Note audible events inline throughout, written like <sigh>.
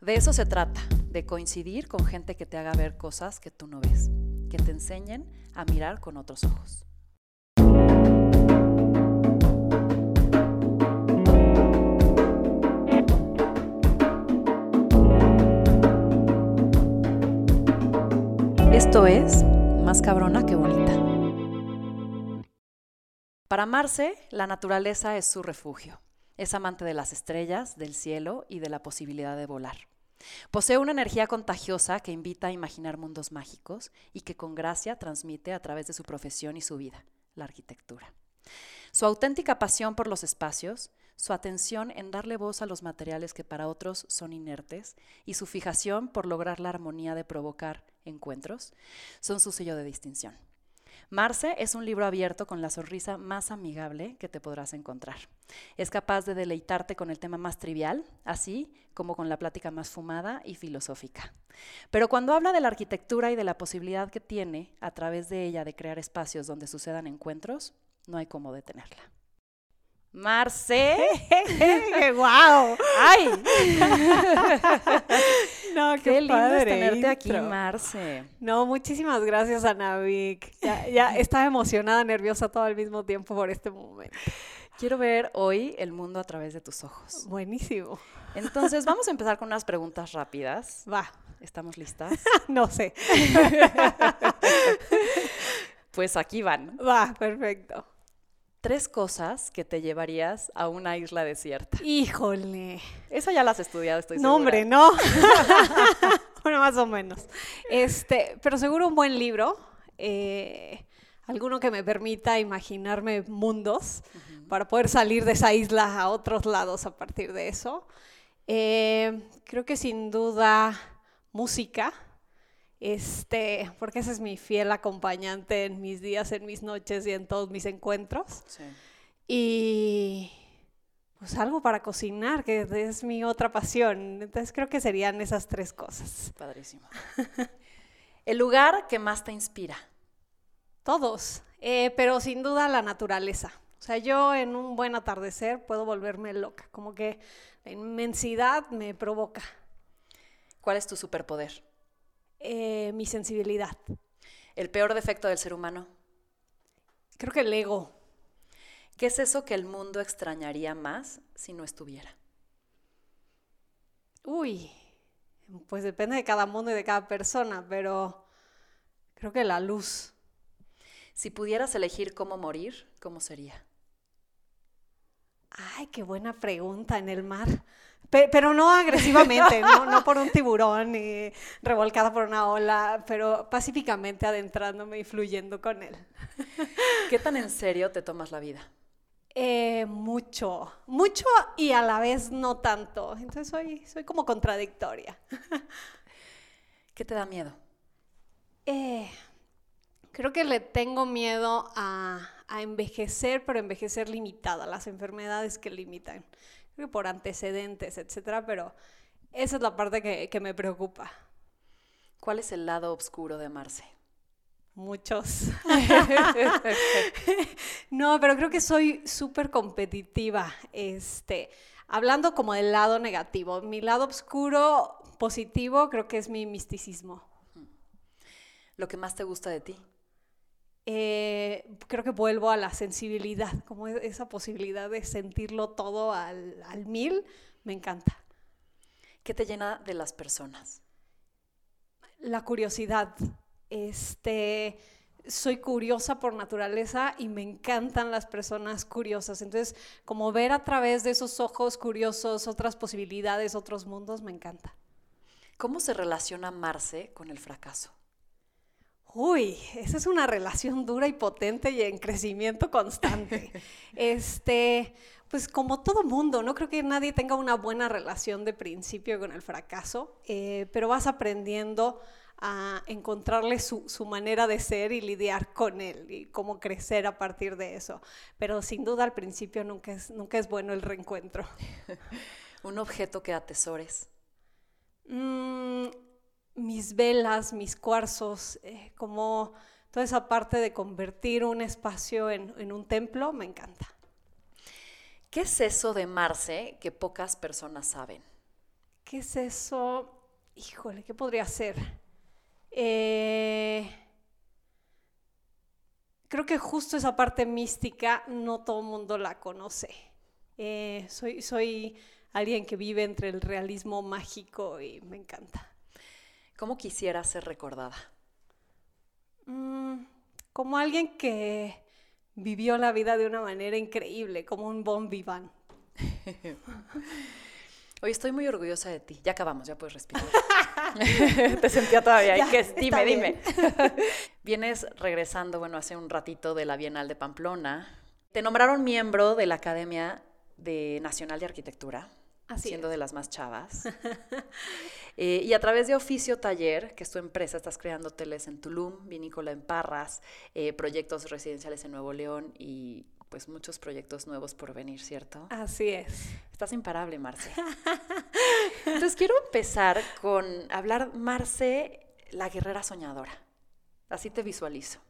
De eso se trata, de coincidir con gente que te haga ver cosas que tú no ves, que te enseñen a mirar con otros ojos. Esto es Más cabrona que bonita. Para Marce, la naturaleza es su refugio. Es amante de las estrellas, del cielo y de la posibilidad de volar. Posee una energía contagiosa que invita a imaginar mundos mágicos y que con gracia transmite a través de su profesión y su vida, la arquitectura. Su auténtica pasión por los espacios, su atención en darle voz a los materiales que para otros son inertes y su fijación por lograr la armonía de provocar encuentros son su sello de distinción. Marce es un libro abierto con la sonrisa más amigable que te podrás encontrar. Es capaz de deleitarte con el tema más trivial, así como con la plática más fumada y filosófica. Pero cuando habla de la arquitectura y de la posibilidad que tiene a través de ella de crear espacios donde sucedan encuentros, no hay cómo detenerla. Marce. <laughs> ¡Guau! ¡Ay! <laughs> No, Qué, qué, lindo padre es tenerte aquí. Marce. No, muchísimas gracias, Anavik. Ya, ya <laughs> estaba emocionada, nerviosa todo al mismo tiempo por este momento. Quiero ver hoy el mundo a través de tus ojos. Buenísimo. Entonces, vamos a empezar con unas preguntas rápidas. Va, ¿Estamos listas? <laughs> no sé. <laughs> Pues aquí van. Va, perfecto. Tres cosas que te llevarías a una isla desierta. Híjole. Esa ya las has estudiado, estoy No, segura. hombre, no. <laughs> bueno, más o menos. Este, pero seguro un buen libro. eh, alguno que me permita imaginarme mundos para poder salir de esa isla a otros lados a partir de eso. Eh, creo que sin duda música. Este, porque ese es mi fiel acompañante en mis días, en mis noches y en todos mis encuentros. Sí. Y pues algo para cocinar, que es mi otra pasión. Entonces creo que serían esas tres cosas. Padrísimo. El lugar que más te inspira. Todos, eh, pero sin duda la naturaleza. O sea, yo en un buen atardecer puedo volverme loca, como que la inmensidad me provoca. ¿Cuál es tu superpoder? Eh, mi sensibilidad. El peor defecto del ser humano. Creo que el ego. ¿Qué es eso que el mundo extrañaría más si no estuviera? Uy, pues depende de cada mundo y de cada persona, pero creo que la luz. Si pudieras elegir cómo morir, ¿cómo sería? Ay, qué buena pregunta en el mar. Pe- pero no agresivamente, no, no por un tiburón ni revolcada por una ola, pero pacíficamente adentrándome y fluyendo con él. ¿Qué tan en serio te tomas la vida? Eh, mucho, mucho y a la vez no tanto. Entonces soy, soy como contradictoria. ¿Qué te da miedo? Eh, creo que le tengo miedo a, a envejecer, pero envejecer limitada, las enfermedades que limitan. Creo que por antecedentes, etcétera, pero esa es la parte que, que me preocupa. ¿Cuál es el lado oscuro de Marce? Muchos. <laughs> no, pero creo que soy súper competitiva. Este, hablando como del lado negativo. Mi lado oscuro, positivo, creo que es mi misticismo. ¿Lo que más te gusta de ti? Eh, creo que vuelvo a la sensibilidad, como e- esa posibilidad de sentirlo todo al, al mil, me encanta. ¿Qué te llena de las personas? La curiosidad. Este, soy curiosa por naturaleza y me encantan las personas curiosas. Entonces, como ver a través de esos ojos curiosos otras posibilidades, otros mundos, me encanta. ¿Cómo se relaciona Marce con el fracaso? Uy, esa es una relación dura y potente y en crecimiento constante. <laughs> Este, pues como todo mundo, no creo que nadie tenga una buena relación de principio con el fracaso, eh, pero vas aprendiendo a encontrarle su, su manera de ser y lidiar con él y cómo crecer a partir de eso. Pero sin duda al principio nunca es, nunca es bueno el reencuentro. <laughs> Un objeto que atesores. Mm, mis velas, mis cuarzos, eh, como toda esa parte de convertir un espacio en, en un templo, me encanta. ¿Qué es eso de Marce que pocas personas saben? ¿Qué es eso? Híjole, ¿qué podría ser? Eh, creo que justo esa parte mística no todo el mundo la conoce. Eh, soy, soy alguien que vive entre el realismo mágico y me encanta. ¿Cómo quisiera ser recordada? Mm, como alguien que vivió la vida de una manera increíble, como un bon vivant. <laughs> Hoy estoy muy orgullosa de ti. Ya acabamos, ya puedes respirar. <laughs> <laughs> Te sentía todavía. Ya, dime, dime. Vienes regresando, bueno, hace un ratito de la Bienal de Pamplona. Te nombraron miembro de la Academia de Nacional de Arquitectura. Siendo de las más chavas. <laughs> Eh, y a través de Oficio Taller, que es tu empresa, estás creando hoteles en Tulum, vinícola en Parras, eh, proyectos residenciales en Nuevo León y pues muchos proyectos nuevos por venir, ¿cierto? Así es. Estás imparable, Marce. <laughs> Entonces quiero empezar con hablar, Marce, la guerrera soñadora. Así te visualizo.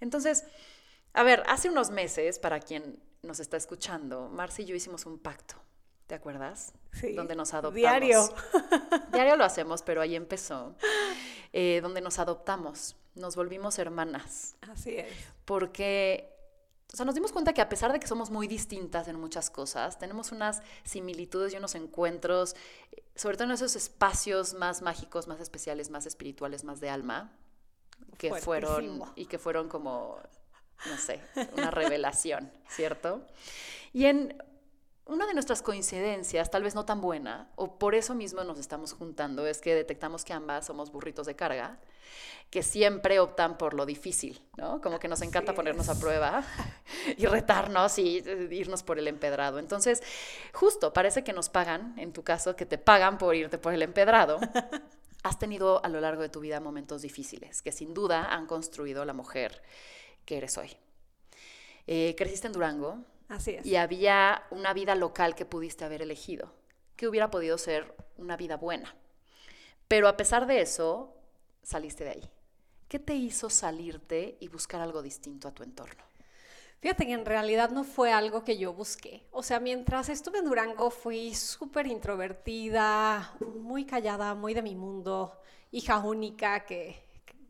Entonces, a ver, hace unos meses, para quien nos está escuchando, Marce y yo hicimos un pacto. ¿Te acuerdas? Sí. Donde nos adoptamos. Diario. <laughs> Diario lo hacemos, pero ahí empezó. Eh, donde nos adoptamos, nos volvimos hermanas. Así es. Porque o sea, nos dimos cuenta que a pesar de que somos muy distintas en muchas cosas, tenemos unas similitudes y unos encuentros, sobre todo en esos espacios más mágicos, más especiales, más espirituales, más de alma, que fueron y que fueron como, no sé, una revelación, ¿cierto? Y en una de nuestras coincidencias, tal vez no tan buena, o por eso mismo nos estamos juntando, es que detectamos que ambas somos burritos de carga, que siempre optan por lo difícil, ¿no? Como que nos encanta ponernos a prueba <laughs> y retarnos y eh, irnos por el empedrado. Entonces, justo, parece que nos pagan, en tu caso, que te pagan por irte por el empedrado. <laughs> Has tenido a lo largo de tu vida momentos difíciles que sin duda han construido la mujer que eres hoy. Eh, creciste en Durango, Así es. Y había una vida local que pudiste haber elegido, que hubiera podido ser una vida buena. Pero a pesar de eso, saliste de ahí. ¿Qué te hizo salirte y buscar algo distinto a tu entorno? Fíjate que en realidad no fue algo que yo busqué. O sea, mientras estuve en Durango fui súper introvertida, muy callada, muy de mi mundo, hija única que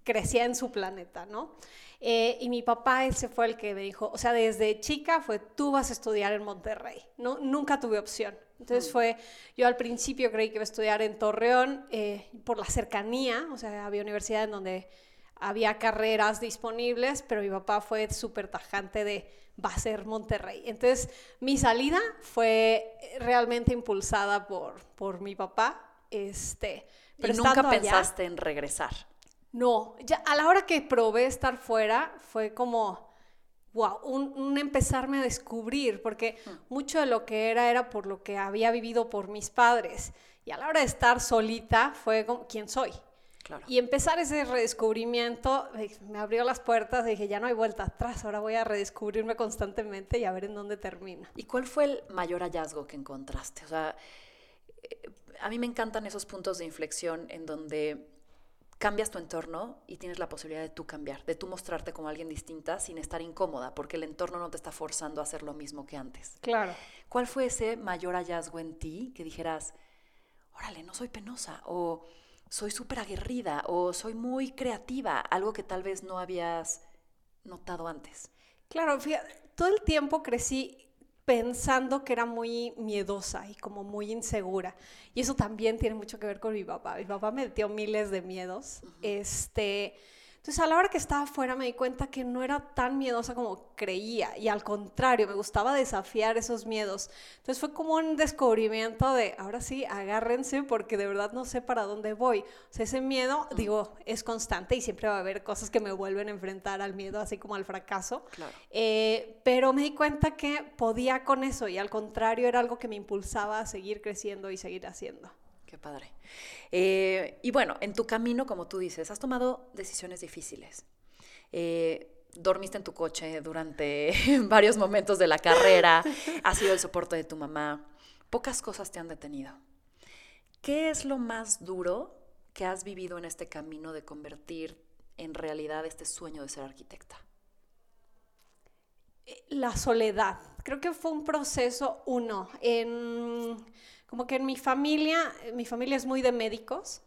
crecía en su planeta, ¿no? Eh, y mi papá, ese fue el que me dijo, o sea, desde chica fue, tú vas a estudiar en Monterrey. No, nunca tuve opción. Entonces mm. fue, yo al principio creí que iba a estudiar en Torreón eh, por la cercanía, o sea, había universidad en donde había carreras disponibles, pero mi papá fue súper tajante de, va a ser Monterrey. Entonces, mi salida fue realmente impulsada por, por mi papá. Este, pero ¿Y nunca pensaste en regresar? No, ya a la hora que probé estar fuera fue como, wow, un, empezarme a descubrir, porque mucho de lo que era era por lo que había vivido por mis padres. Y a la hora de estar solita fue como, ¿quién soy? Y empezar ese redescubrimiento eh, me abrió las puertas, dije, ya no hay vuelta atrás, ahora voy a redescubrirme constantemente y a ver en dónde termina. ¿Y cuál fue el mayor hallazgo que encontraste? O sea, eh, a mí me encantan esos puntos de inflexión en donde cambias tu entorno y tienes la posibilidad de tú cambiar, de tú mostrarte como alguien distinta sin estar incómoda, porque el entorno no te está forzando a hacer lo mismo que antes. Claro. ¿Cuál fue ese mayor hallazgo en ti que dijeras, órale, no soy penosa, o soy súper aguerrida, o soy muy creativa, algo que tal vez no habías notado antes? Claro, fíjate, todo el tiempo crecí pensando que era muy miedosa y como muy insegura. Y eso también tiene mucho que ver con mi papá. Mi papá me metió miles de miedos. Este, entonces a la hora que estaba afuera me di cuenta que no era tan miedosa como creía y al contrario, me gustaba desafiar esos miedos. Entonces fue como un descubrimiento de, ahora sí, agárrense porque de verdad no sé para dónde voy. O sea, ese miedo, digo, es constante y siempre va a haber cosas que me vuelven a enfrentar al miedo, así como al fracaso. Eh, pero me di cuenta que podía con eso y al contrario era algo que me impulsaba a seguir creciendo y seguir haciendo. Qué padre. Eh, y bueno, en tu camino, como tú dices, has tomado decisiones difíciles. Eh, dormiste en tu coche durante <laughs> varios momentos de la carrera, <laughs> has sido el soporte de tu mamá. Pocas cosas te han detenido. ¿Qué es lo más duro que has vivido en este camino de convertir en realidad este sueño de ser arquitecta? Eh, la soledad. Creo que fue un proceso, uno, en, como que en mi familia, mi familia es muy de médicos,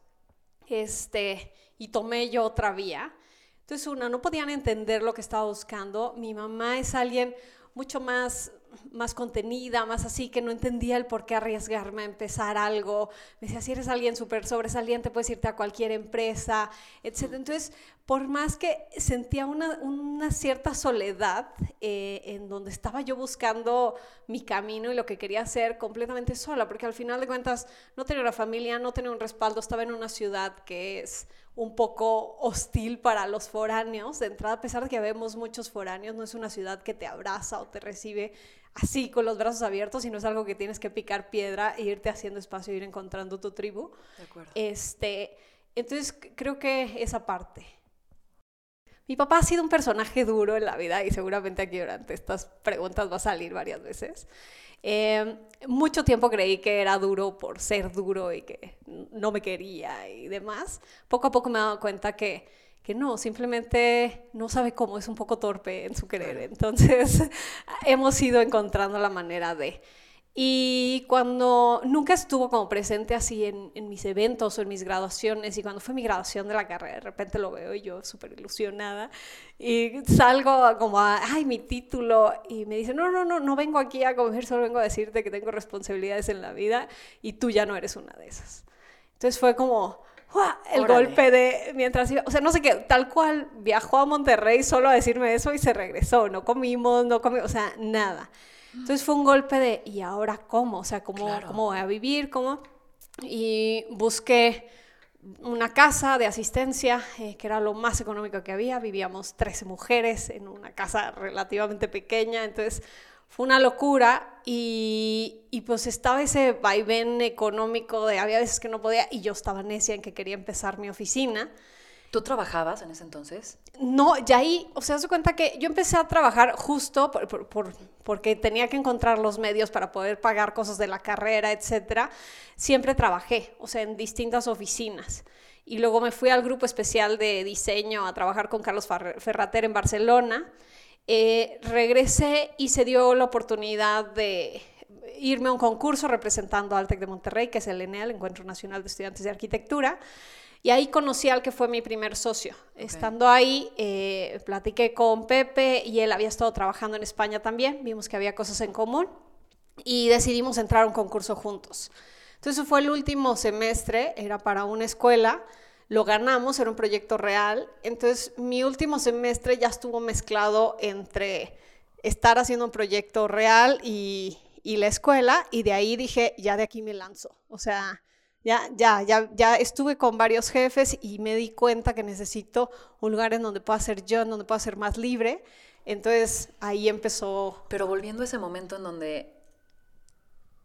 este, y tomé yo otra vía. Entonces, una, no podían entender lo que estaba buscando. Mi mamá es alguien mucho más más contenida, más así, que no entendía el por qué arriesgarme a empezar algo. Me decía, si eres alguien súper sobresaliente, puedes irte a cualquier empresa, etc. Entonces, por más que sentía una, una cierta soledad eh, en donde estaba yo buscando mi camino y lo que quería hacer completamente sola, porque al final de cuentas no tenía una familia, no tenía un respaldo, estaba en una ciudad que es un poco hostil para los foráneos. De entrada, a pesar de que vemos muchos foráneos, no es una ciudad que te abraza o te recibe así con los brazos abiertos, sino es algo que tienes que picar piedra e irte haciendo espacio, e ir encontrando tu tribu. De acuerdo. Este, entonces creo que esa parte. Mi papá ha sido un personaje duro en la vida y seguramente aquí durante estas preguntas va a salir varias veces. Eh, mucho tiempo creí que era duro por ser duro y que no me quería y demás. Poco a poco me he dado cuenta que, que no, simplemente no sabe cómo, es un poco torpe en su querer. Entonces <laughs> hemos ido encontrando la manera de... Y cuando nunca estuvo como presente así en, en, mis eventos o en mis graduaciones, y cuando fue mi graduación de la carrera, de repente lo veo y yo súper ilusionada, y salgo como a, ay, mi título, y me dice, no, no, no, no vengo aquí a comer, solo vengo a decirte que tengo responsabilidades en la vida y tú ya no eres una de esas. Entonces fue como, el Órale. golpe de mientras iba, o sea, no sé qué, tal cual viajó a Monterrey solo a decirme eso y se regresó, no comimos, no comimos, o sea, nada. Entonces fue un golpe de, ¿y ahora cómo? O sea, ¿cómo, claro. ¿cómo voy a vivir? ¿Cómo? Y busqué una casa de asistencia, eh, que era lo más económico que había. Vivíamos 13 mujeres en una casa relativamente pequeña, entonces fue una locura y, y, pues estaba ese vaivén económico de había veces que no podía y yo estaba necia en que quería empezar mi oficina. ¿Tú trabajabas en ese entonces? No, ya ahí, o sea, se cuenta que yo empecé a trabajar justo por, por, por, porque tenía que encontrar los medios para poder pagar cosas de la carrera, etcétera. Siempre trabajé, o sea, en distintas oficinas. Y luego me fui al grupo especial de diseño a trabajar con Carlos Ferrater en Barcelona. Eh, regresé y se dio la oportunidad de irme a un concurso representando al TEC de Monterrey, que es el ENEA, el Encuentro Nacional de Estudiantes de Arquitectura. Y ahí conocí al que fue mi primer socio. Okay. Estando ahí, eh, platiqué con Pepe y él había estado trabajando en España también. Vimos que había cosas en común y decidimos entrar a un concurso juntos. Entonces fue el último semestre, era para una escuela. Lo ganamos, era un proyecto real. Entonces mi último semestre ya estuvo mezclado entre estar haciendo un proyecto real y, y la escuela. Y de ahí dije, ya de aquí me lanzo. O sea, ya, ya, ya, ya estuve con varios jefes y me di cuenta que necesito un lugar en donde pueda ser yo, en donde pueda ser más libre. Entonces ahí empezó. Pero volviendo a ese momento en donde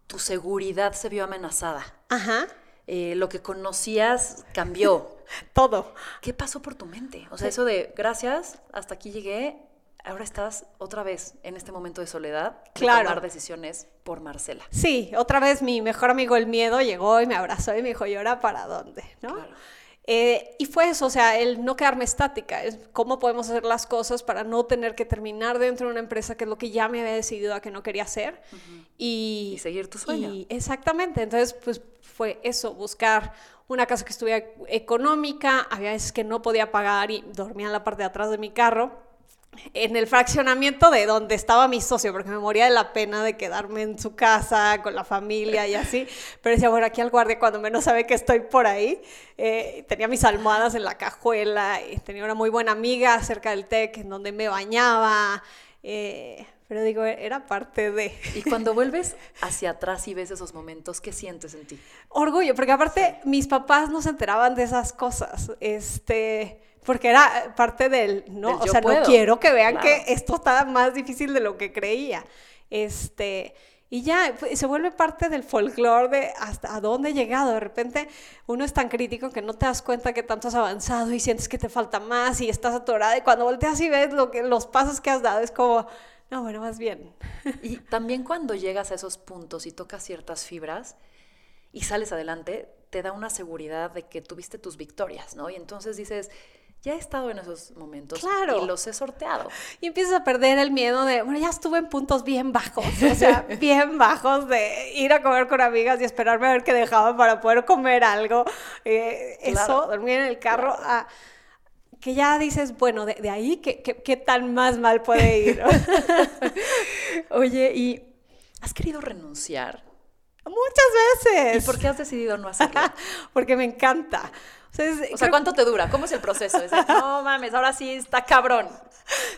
tu seguridad se vio amenazada. Ajá. Eh, lo que conocías cambió. <laughs> Todo. ¿Qué pasó por tu mente? O sea, eso de gracias, hasta aquí llegué, ahora estás otra vez en este momento de soledad, claro. de tomar decisiones por Marcela. Sí, otra vez mi mejor amigo el miedo llegó y me abrazó y me dijo, ¿y ahora para dónde? ¿no? Claro. Eh, y fue eso, o sea, el no quedarme estática, es cómo podemos hacer las cosas para no tener que terminar dentro de una empresa que es lo que ya me había decidido a que no quería hacer. Uh -huh. y, y, seguir tu sueño. Y exactamente, entonces pues fue eso, buscar una casa que estuviera económica, había veces que no podía pagar y dormía en la parte de atrás de mi carro en el fraccionamiento de donde estaba mi socio, porque me moría de la pena de quedarme en su casa con la familia y así. Pero decía, bueno, aquí al guardia cuando menos sabe que estoy por ahí. Eh, tenía mis almohadas en la cajuela, y tenía una muy buena amiga cerca del TEC en donde me bañaba. Eh, pero digo, era parte de... Y cuando vuelves hacia atrás y ves esos momentos, ¿qué sientes en ti? Orgullo, porque aparte mis papás no se enteraban de esas cosas. Este porque era parte del, ¿no? Del o sea, puedo. no quiero que vean claro. que esto está más difícil de lo que creía. Este, y ya se vuelve parte del folclore de hasta a dónde he llegado. De repente uno es tan crítico que no te das cuenta que tanto has avanzado y sientes que te falta más y estás atorada. Y cuando volteas y ves lo que, los pasos que has dado, es como, no, bueno, más bien. Y también cuando llegas a esos puntos y tocas ciertas fibras, y sales adelante, te da una seguridad de que tuviste tus victorias, ¿no? Y entonces dices, ya he estado en esos momentos Claro. y los he sorteado. Y empiezas a perder el miedo de, bueno, ya estuve en puntos bien bajos, o sea, <laughs> bien bajos de ir a comer con amigas y esperarme a ver qué dejaban para poder comer algo. eh, Claro. Eso, dormir en el carro, a- que ya dices, bueno, de, de ahí, ¿qué, qué, qué tan más mal puede ir? <laughs> Oye, ¿y has querido renunciar? Muchas ¿Y veces. por qué has decidido no hacerlo? <laughs> Porque me encanta. O sea, es- O sea, creo- ¿cuánto te dura? ¿Cómo es el proceso? Es de, <laughs> no mames, ahora sí está cabrón.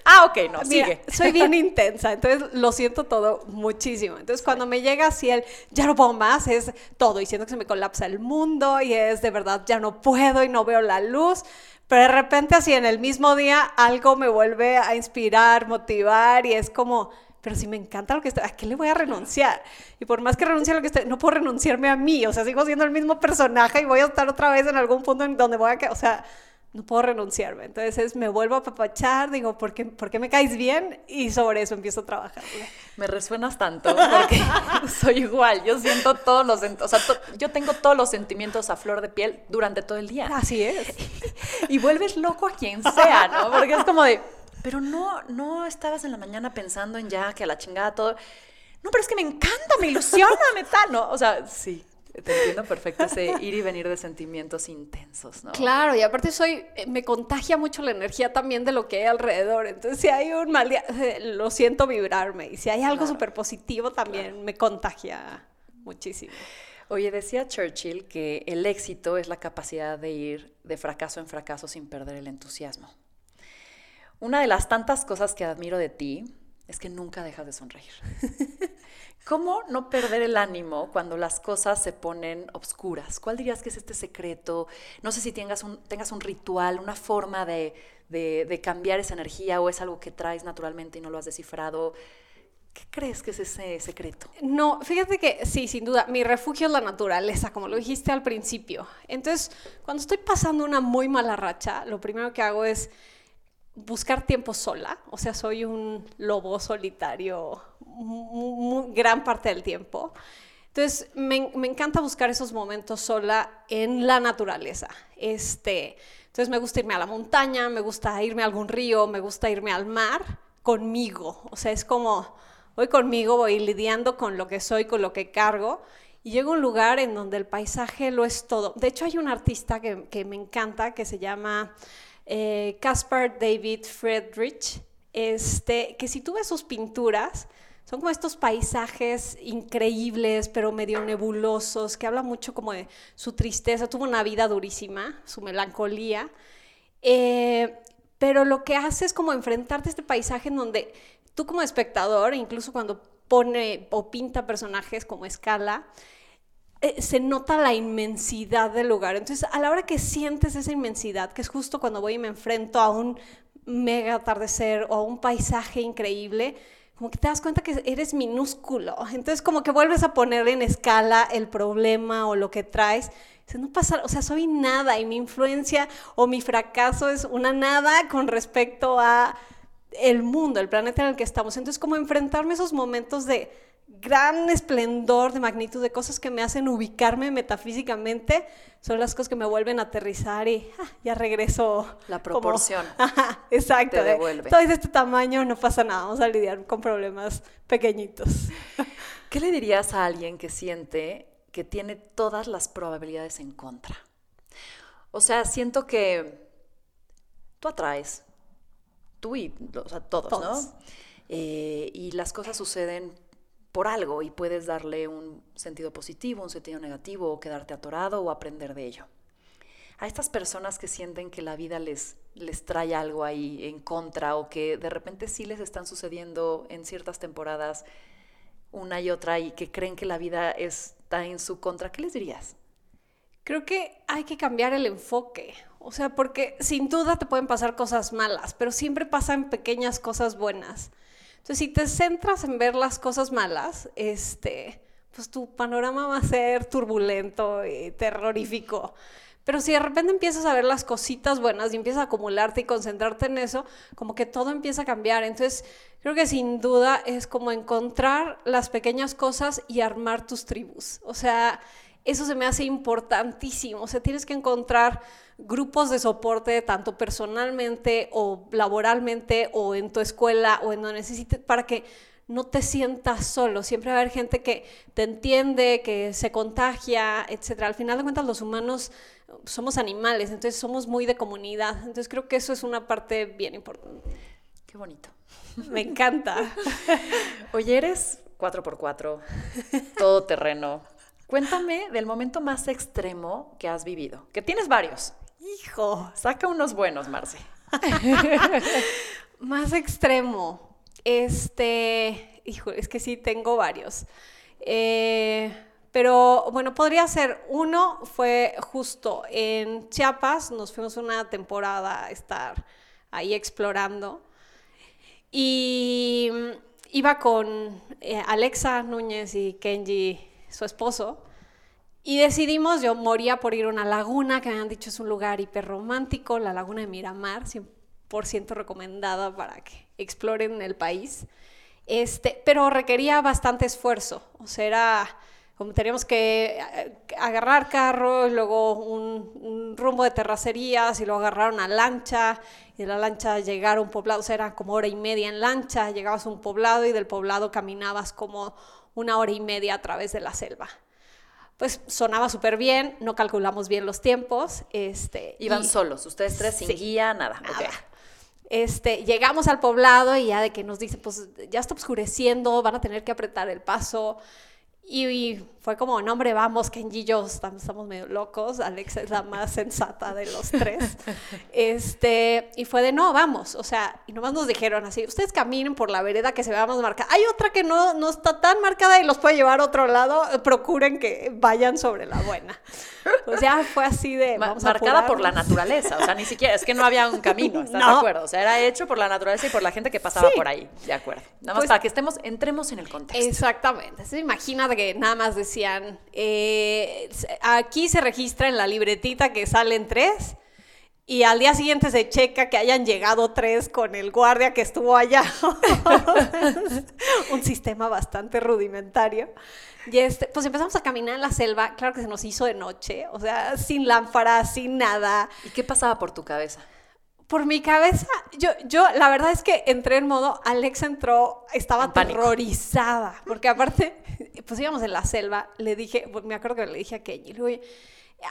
Ah, ok, no, Mira, sigue. soy bien <laughs> intensa, entonces lo siento todo muchísimo. Entonces, cuando me llega así el ya no puedo más, es todo. Y siento que se me colapsa el mundo y es de verdad ya no puedo y no veo la luz. Pero de repente, así en el mismo día, algo me vuelve a inspirar, motivar y es como. Pero si me encanta lo que estoy, ¿a qué le voy a renunciar? Y por más que renuncie a lo que estoy, no puedo renunciarme a mí. O sea, sigo siendo el mismo personaje y voy a estar otra vez en algún punto en donde voy a... O sea, no puedo renunciarme. Entonces es, me vuelvo a apapachar, digo, ¿por qué, ¿por qué me caes bien? Y sobre eso empiezo a trabajar. Me resuenas tanto porque <laughs> soy igual. Yo siento todos los, o sea, to- yo tengo todos los sentimientos a flor de piel durante todo el día. Así es. <laughs> Y vuelves loco a quien sea, ¿no? Porque es como de, pero no, no estabas en la mañana pensando en ya que a la chingada todo. No, pero es que me encanta, me ilusiona, me tal, ¿no? O sea, sí, te entiendo perfecto ese ir y venir de sentimientos intensos, ¿no? Claro, y aparte soy, eh, me contagia mucho la energía también de lo que hay alrededor. Entonces, si hay un mal día, eh, lo siento vibrarme. Y si hay algo Claro. súper positivo, también me contagia muchísimo. Oye, decía Churchill que el éxito es la capacidad de ir de fracaso en fracaso sin perder el entusiasmo. Una de las tantas cosas que admiro de ti es que nunca dejas de sonreír. <laughs> ¿Cómo no perder el ánimo cuando las cosas se ponen obscuras? ¿Cuál dirías que es este secreto? No sé si tengas un, ritual, una forma de- de cambiar esa energía o es algo que traes naturalmente y no lo has descifrado. ¿Qué crees que es ese secreto? No, fíjate que sí, sin duda, mi refugio es la naturaleza, como lo dijiste al principio. Entonces, cuando estoy pasando una muy mala racha, lo primero que hago es buscar tiempo sola, o sea, soy un lobo solitario gran parte del tiempo. Entonces, me, encanta buscar esos momentos sola en la naturaleza. Este, entonces, me gusta irme a la montaña, me gusta irme a algún río, me gusta irme al mar conmigo. O sea, es como, voy conmigo, voy lidiando con lo que soy, con lo que cargo. Y llego a un lugar en donde el paisaje lo es todo. De hecho, hay un artista que me encanta que se llama eh, Caspar David Friedrich, este, que si tú ves sus pinturas, son como estos paisajes increíbles, pero medio nebulosos, que habla mucho como de su tristeza. Tuvo una vida durísima, su melancolía. Eh, pero lo que hace es como enfrentarte a este paisaje en donde tú como espectador, incluso cuando pone o pinta personajes como escala, eh, se nota la inmensidad del lugar. Entonces, a la hora que sientes esa inmensidad, que es justo cuando voy y me enfrento a un mega atardecer o a un paisaje increíble, como que te das cuenta que eres minúsculo. Entonces, como que vuelves a poner en escala el problema o lo que traes. No pasa, o sea, soy nada y mi influencia o mi fracaso es una nada con respecto a el mundo, el planeta en el que estamos. Entonces, como enfrentarme a esos momentos de gran esplendor, de magnitud, de cosas que me hacen ubicarme metafísicamente, son las cosas que me vuelven a aterrizar y ah, ya regreso. La como- proporción. <laughs> Ajá, exacto. te de, devuelve. Estoy de este tamaño, no pasa nada, vamos a lidiar con problemas pequeñitos. <laughs> ¿Qué le dirías a alguien que siente que tiene todas las probabilidades en contra? O sea, siento que tú atraes, tú y o sea, todos, Todos. ¿no? Eh, y las cosas suceden por algo y puedes darle un sentido positivo, un sentido negativo, o quedarte atorado o aprender de ello. A estas personas que sienten que la vida les, les trae algo ahí en contra o que de repente sí les están sucediendo en ciertas temporadas una y otra y que creen que la vida está en su contra, ¿qué les dirías? Creo que hay que cambiar el enfoque. O sea, porque sin duda te pueden pasar cosas malas, pero siempre pasan pequeñas cosas buenas. Entonces, si te centras en ver las cosas malas, este, pues tu panorama va a ser turbulento y terrorífico. Pero si de repente empiezas a ver las cositas buenas y empiezas a acumularte y concentrarte en eso, como que todo empieza a cambiar. Entonces, creo que sin duda es como encontrar las pequeñas cosas y armar tus tribus. O sea, eso se me hace importantísimo. O sea, tienes que encontrar grupos de soporte, tanto personalmente o laboralmente o en tu escuela o en donde necesites, para que no te sientas solo. Siempre va a haber gente que te entiende, que se contagia, etc. Al final de cuentas, los humanos somos animales, entonces somos muy de comunidad. Entonces creo que eso es una parte bien importante. Qué bonito. Me encanta. <laughs> Oye, eres 4x4, todo terreno. Cuéntame del momento más extremo que has vivido, que tienes varios. Hijo. Saca unos buenos, Marce. <laughs> más extremo. Este, hijo, es que sí, tengo varios. Eh, pero bueno, podría ser uno, fue justo en Chiapas, nos fuimos una temporada a estar ahí explorando. Y iba con eh, Alexa Núñez y Kenji, su esposo, y decidimos, yo moría por ir a una laguna, que me han dicho es un lugar hiper romántico, la laguna de Miramar, 100% recomendada para que exploren el país. Este, pero requería bastante esfuerzo, o sea, era como teníamos que eh, agarrar carro, luego un, rumbo de terracerías y luego agarrar una lancha y de la lancha llegar a un poblado, o sea, era como hora y media en lancha, llegabas a un poblado y del poblado caminabas como una hora y media a través de la selva. Pues sonaba súper bien, no calculamos bien los tiempos. Este, Iban solos, ustedes tres sin guía, nada. nada. Este, llegamos al poblado y ya de que nos dicen, pues ya está oscureciendo, van a tener que apretar el paso. Y, fue como, no hombre, vamos, Kenji y yo estamos, medio locos, Alexa es la más <laughs> sensata de los tres. Este, y fue de, no, vamos, o sea, y nomás nos dijeron así, ustedes caminen por la vereda que se vea más marcada. Hay otra que no, no está tan marcada y los puede llevar a otro lado, procuren que vayan sobre la buena. O sea, fue así de... marcada por la naturaleza, o sea, ni siquiera, es que no había un camino, ¿estás de <laughs> acuerdo? O sea, era hecho por la naturaleza y por la gente que pasaba por ahí, de acuerdo. Nada más pues para que estemos, entremos en el contexto. Exactamente. Entonces, imagínate que nada más decían, eh, aquí se registra en la libretita que salen tres y al día siguiente se checa que hayan llegado tres con el guardia que estuvo allá. <laughs> Un sistema bastante rudimentario. Y este, pues empezamos a caminar en la selva, claro que se nos hizo de noche, o sea, sin lámparas, sin nada. ¿Y qué pasaba por tu cabeza? Por mi cabeza, yo, yo, la verdad es que entré en modo, Alex entró, estaba aterrorizada, porque aparte, <laughs> pues íbamos en la selva, le dije, pues me acuerdo que le dije a Kenny, le digo,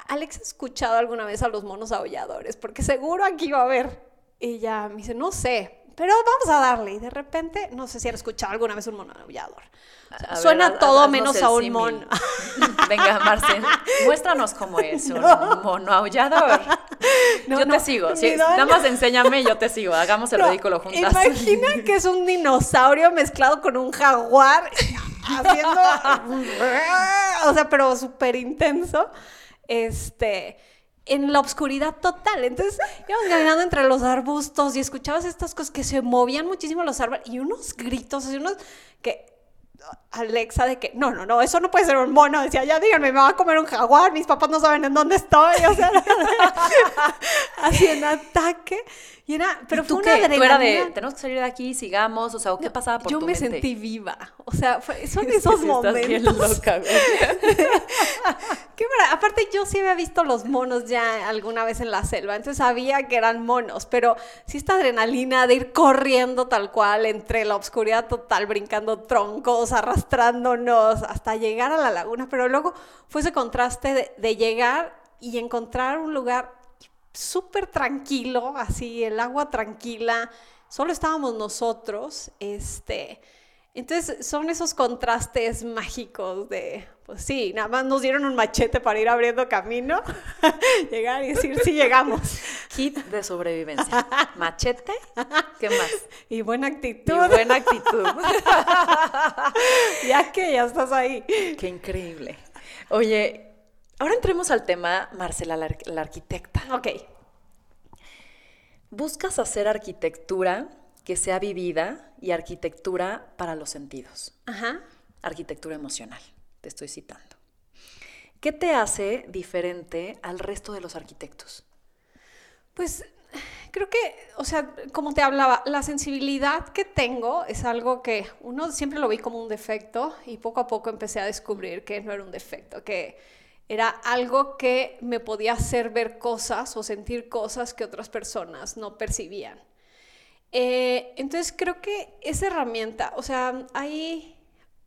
Alex ha escuchado alguna vez a los monos aulladores, porque seguro aquí va a haber. Y ella me dice, no sé, pero vamos a darle. Y de repente, no sé si han escuchado alguna vez un mono aullador. suena todo menos a un mono. <laughs> Venga, Marcel, muéstranos cómo es un <laughs> mono aullador. <laughs> yo te sigo. nada más enséñame y yo te sigo. Hagamos el ridículo juntas. Imagina que es un dinosaurio mezclado con un jaguar haciendo. o sea, pero súper intenso. Este en la oscuridad total. Entonces íbamos caminando entre los arbustos y escuchabas estas cosas que se movían muchísimo los árboles y unos gritos, así unos que Alexa de que, no, no, no, eso no puede ser un mono. Decía, ya díganme, me va a comer un jaguar, mis papás no saben en dónde estoy. O sea, <laughs> así en ataque. Y era, pero fue una adrenalina. ¿Tú era de, tenemos que salir de aquí, sigamos? O sea, ¿qué pasaba por yo tu me sentí viva. O sea, <laughs> son esos momentos. Bien loca, güey. <laughs> Qué Aparte, yo sí había visto los monos ya alguna vez en la selva, entonces sabía que eran monos, pero sí esta adrenalina de ir corriendo tal cual entre la oscuridad total, brincando troncos, arrastrándonos hasta llegar a la laguna, pero luego fue ese contraste de, llegar y encontrar un lugar súper tranquilo, así el agua tranquila, solo estábamos nosotros, este, entonces son esos contrastes mágicos de, pues sí, nada más nos dieron un machete para ir abriendo camino, <laughs> llegar y decir, sí llegamos. <laughs> Kit de sobrevivencia. Machete, ¿qué más? Y buena actitud. Y buena actitud. <laughs> ya que ya estás ahí. Qué increíble. Oye, ahora entremos al tema, Marcela, la, la arquitecta. Ok. Buscas hacer arquitectura que sea vivida y arquitectura para los sentidos. Ajá. Arquitectura emocional te estoy citando. ¿Qué te hace diferente al resto de los arquitectos? Pues creo que, o sea, como te hablaba, la sensibilidad que tengo es algo que uno siempre lo vi como un defecto y poco a poco empecé a descubrir que no era un defecto, que Era algo que me podía hacer ver cosas o sentir cosas que otras personas no percibían. Eh, entonces creo que esa herramienta, o sea, hay,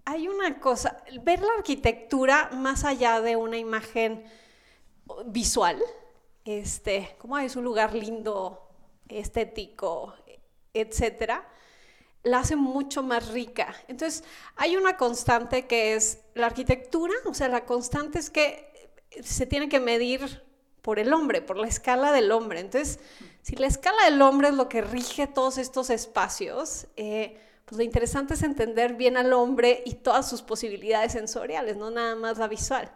hay una cosa, ver la arquitectura más allá de una imagen visual, este, como es un lugar lindo, estético, etcétera, la hace mucho más rica. Entonces, hay una constante que es la arquitectura, o sea, la constante es que se tiene que medir por el hombre, por la escala del hombre. Entonces, si la escala del hombre es lo que rige todos estos espacios, eh, pues lo interesante es entender bien al hombre y todas sus posibilidades sensoriales, no nada más la visual.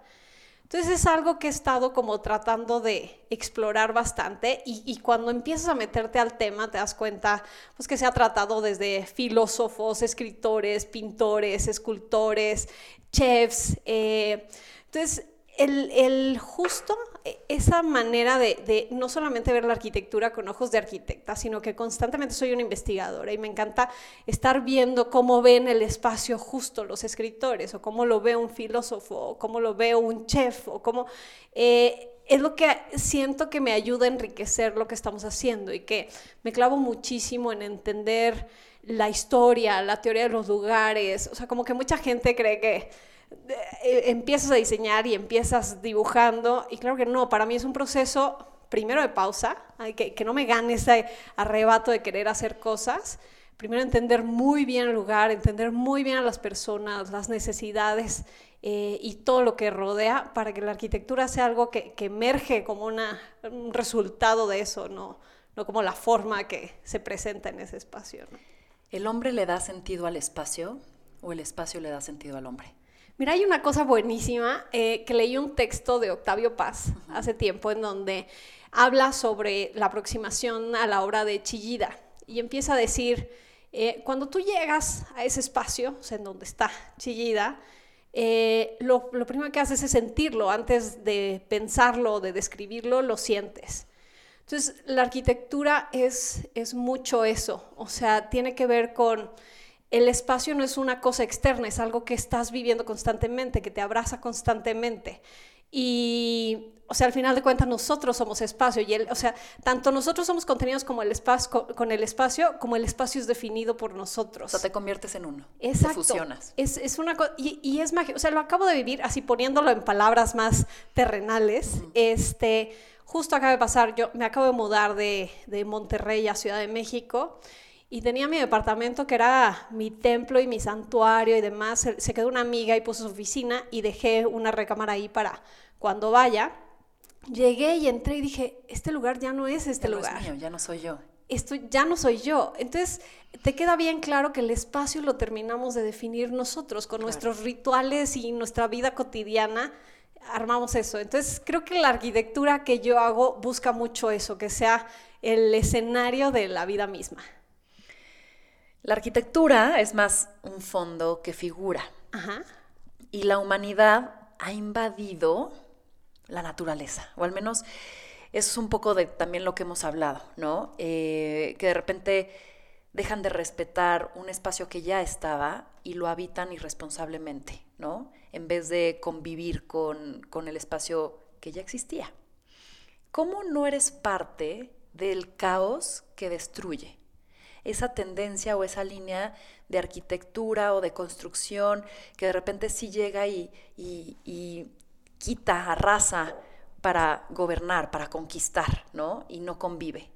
Entonces es algo que he estado como tratando de explorar bastante y, cuando empiezas a meterte al tema te das cuenta pues que se ha tratado desde filósofos, escritores, pintores, escultores, chefs. Eh, entonces el, justo, e, esa manera de, no solamente ver la arquitectura con ojos de arquitecta, sino que constantemente soy una investigadora y me encanta estar viendo cómo ven el espacio justo los escritores, o cómo lo ve un filósofo, o cómo lo ve un chef, o cómo... Eh, es lo que siento que me ayuda a enriquecer lo que estamos haciendo y que me clavo muchísimo en entender la historia, la teoría de los lugares, o sea, como que mucha gente cree que empiezas a diseñar y empiezas dibujando. Y claro que no, para mí es un proceso primero de pausa, que, que no me gane ese arrebato de querer hacer cosas. Primero entender muy bien el lugar, entender muy bien a las personas, las necesidades eh, y todo lo que rodea para que la arquitectura sea algo que, que emerge como una, un resultado de eso, no, no como la forma que se presenta en ese espacio. ¿El hombre le da sentido al espacio o el espacio le da sentido al hombre? Mira, hay una cosa buenísima eh, que leí un texto de Octavio Paz hace tiempo en donde habla sobre la aproximación a la obra de Chillida y empieza a decir, eh, cuando tú llegas a ese espacio, o sea, en donde está Chillida, eh, lo, lo, primero que haces es sentirlo, antes de pensarlo, de describirlo, lo sientes. Entonces, la arquitectura es, es mucho eso, o sea, tiene que ver con el espacio no es una cosa externa, es algo que estás viviendo constantemente, que te abraza constantemente. Y, o sea, al final de cuentas nosotros somos espacio. Y el, o sea, tanto nosotros somos contenidos como el espacio, con el espacio, como el espacio es definido por nosotros. O sea, te conviertes en uno. Exacto. Te fusionas. Es, es una y, y, es mágico. O sea, lo acabo de vivir así poniéndolo en palabras más terrenales. Este, justo acaba de pasar, yo me acabo de mudar de, de Monterrey a Ciudad de México. Y tenía mi departamento que era mi templo y mi santuario y demás. Se, quedó una amiga y puso su oficina y dejé una recámara ahí para cuando vaya. Llegué y entré y dije, este lugar ya no es este lugar. mío, ya no soy yo. Esto ya no soy yo. Entonces, te queda bien claro que el espacio lo terminamos de definir nosotros con nuestros rituales y nuestra vida cotidiana armamos eso. Entonces, creo que la arquitectura que yo hago busca mucho eso, que sea el escenario de la vida misma. La arquitectura es más un fondo que figura. Y la humanidad ha invadido la naturaleza, o al menos eso es un poco de también lo que hemos hablado, ¿no? Eh, que de repente dejan de respetar un espacio que ya estaba y lo habitan irresponsablemente, ¿no? En vez de convivir con, con el espacio que ya existía. ¿Cómo no eres parte del caos que destruye? Esa tendencia o esa línea de arquitectura o de construcción que de repente sí llega y, quita, arrasa para gobernar, para conquistar, ¿no? Y no convive.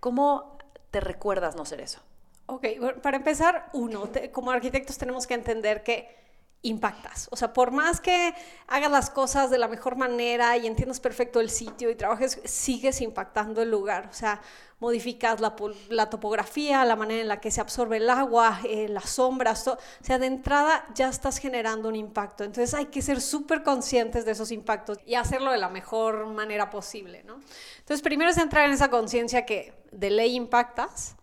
¿Cómo te recuerdas no ser eso? Ok, para empezar, uno, como arquitectos tenemos que entender que impactas. O sea, por más que hagas las cosas de la mejor manera y entiendas perfecto el sitio y trabajes, sigues impactando el lugar. O sea, modificas la, topografía, la manera en la que se absorbe el agua, eh, las sombras. o sea, de entrada ya estás generando un impacto. Entonces hay que ser súper conscientes de esos impactos y hacerlo de la mejor manera posible, ¿no? Entonces, primero es entrar en esa conciencia que de ley impactas.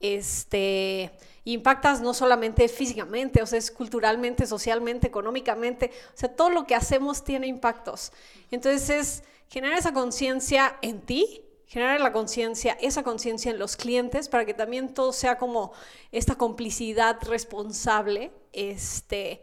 Este, impactas no solamente físicamente, o sea, es culturalmente, socialmente, económicamente, o sea, todo lo que hacemos tiene impactos. Entonces es generar esa conciencia en ti, generar la conciencia, esa conciencia en los clientes para que también todo sea como esta complicidad responsable, este,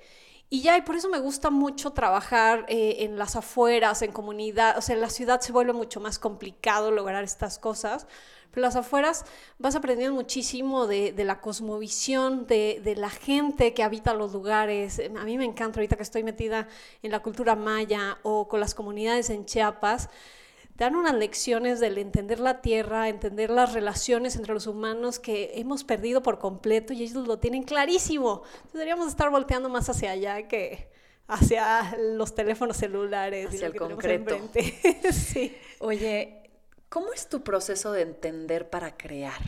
Y ya, y por eso me gusta mucho trabajar eh, en las afueras, en comunidad, o sea, en la ciudad se vuelve mucho más complicado lograr estas cosas, pero las afueras vas aprendiendo muchísimo de, la cosmovisión, de, de, la gente que habita los lugares. A mí me encanta ahorita que estoy metida en la cultura maya o con las comunidades en Chiapas dan unas lecciones del entender la tierra, entender las relaciones entre los humanos que hemos perdido por completo y ellos lo tienen clarísimo. deberíamos estar volteando más hacia allá que hacia los teléfonos celulares hacia el concreto. <laughs> sí. Oye, ¿cómo es tu proceso de entender para crear?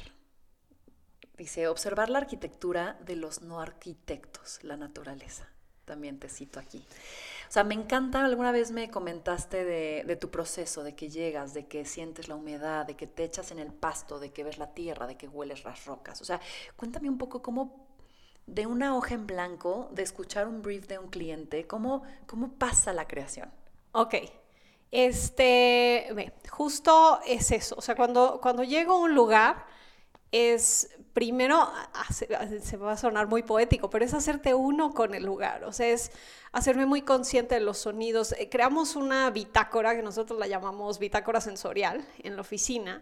Dice, observar la arquitectura de los no arquitectos, la naturaleza. También te cito aquí. O sea, me encanta, alguna vez me comentaste de, tu proceso, de que llegas, de que sientes la humedad, de que te echas en el pasto, de que ves la tierra, de que hueles las rocas. O sea, cuéntame un poco cómo de una hoja en blanco, de escuchar un brief de un cliente, cómo, cómo pasa la creación. Ok. Este, justo es eso. O sea, cuando, cuando llego a un lugar, es primero, se va a sonar muy poético, pero es hacerte uno con el lugar, o sea, es hacerme muy consciente de los sonidos. Eh, creamos una bitácora que nosotros la llamamos bitácora sensorial en la oficina.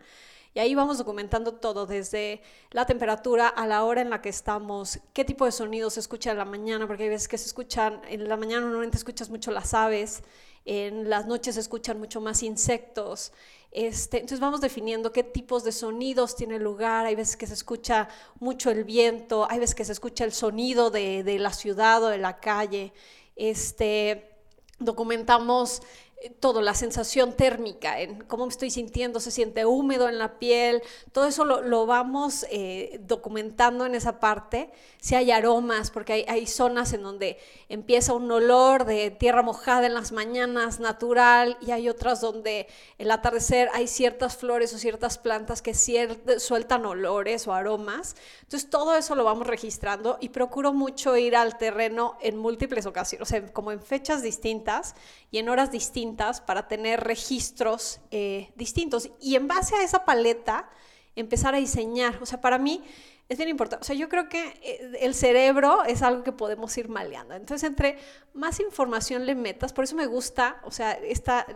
Y ahí vamos documentando todo, desde la temperatura a la hora en la que estamos, qué tipo de sonidos se escucha en la mañana, porque hay veces que se escuchan, en la mañana normalmente escuchas mucho las aves, en las noches se escuchan mucho más insectos, este, entonces vamos definiendo qué tipos de sonidos tiene lugar. Hay veces que se escucha mucho el viento, hay veces que se escucha el sonido de, de la ciudad o de la calle. Este, documentamos todo, la sensación térmica, en cómo me estoy sintiendo, se siente húmedo en la piel, todo eso lo, vamos eh, documentando en esa parte. Si hay aromas, porque hay, zonas en donde empieza un olor de tierra mojada en las mañanas natural y hay otras donde el atardecer hay ciertas flores o ciertas plantas que sueltan olores o aromas. Entonces todo eso lo vamos registrando y procuro mucho ir al terreno en múltiples ocasiones, o sea, como en fechas distintas y en horas distintas para tener registros eh, distintos. Y en base a esa paleta, empezar a diseñar. O sea, para mí es bien importante. O sea, yo creo que eh, el cerebro es algo que podemos ir maleando. Entonces, entre más información le metas, por eso me gusta, o sea, esta,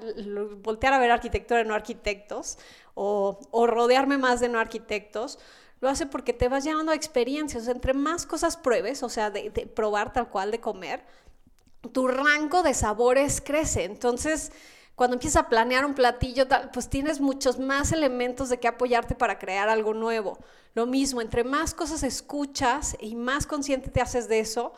voltear a ver arquitectura de no arquitectos o, o rodearme más de no arquitectos, lo hace porque te vas llevando a experiencias. O sea, entre más cosas pruebes, o sea, de, de probar tal cual, de comer, tu rango de sabores crece. Entonces, cuando empiezas a planear un platillo, pues tienes muchos más elementos de qué apoyarte para crear algo nuevo. Lo mismo, entre más cosas escuchas y más consciente te haces de eso,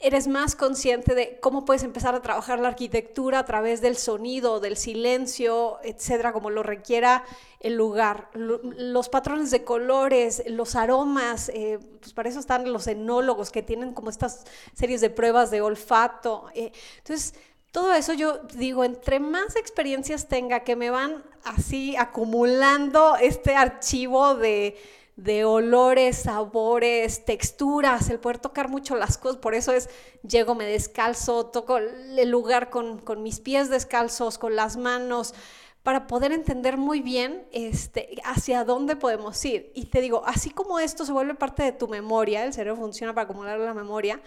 eres más consciente de cómo puedes empezar a trabajar la arquitectura a través del sonido, del silencio, etcétera, como lo requiera el lugar. los patrones de colores, los aromas, eh, pues para eso están los enólogos que tienen como estas series de pruebas de olfato. Eh, entonces, todo eso yo digo, entre más experiencias tenga que me van así acumulando este archivo de de olores, sabores, texturas, el poder tocar mucho las cosas, por eso es, llego, me descalzo, toco el lugar con, con mis pies descalzos, con las manos, para poder entender muy bien este, hacia dónde podemos ir. Y te digo, así como esto se vuelve parte de tu memoria, el cerebro funciona para acumular la memoria,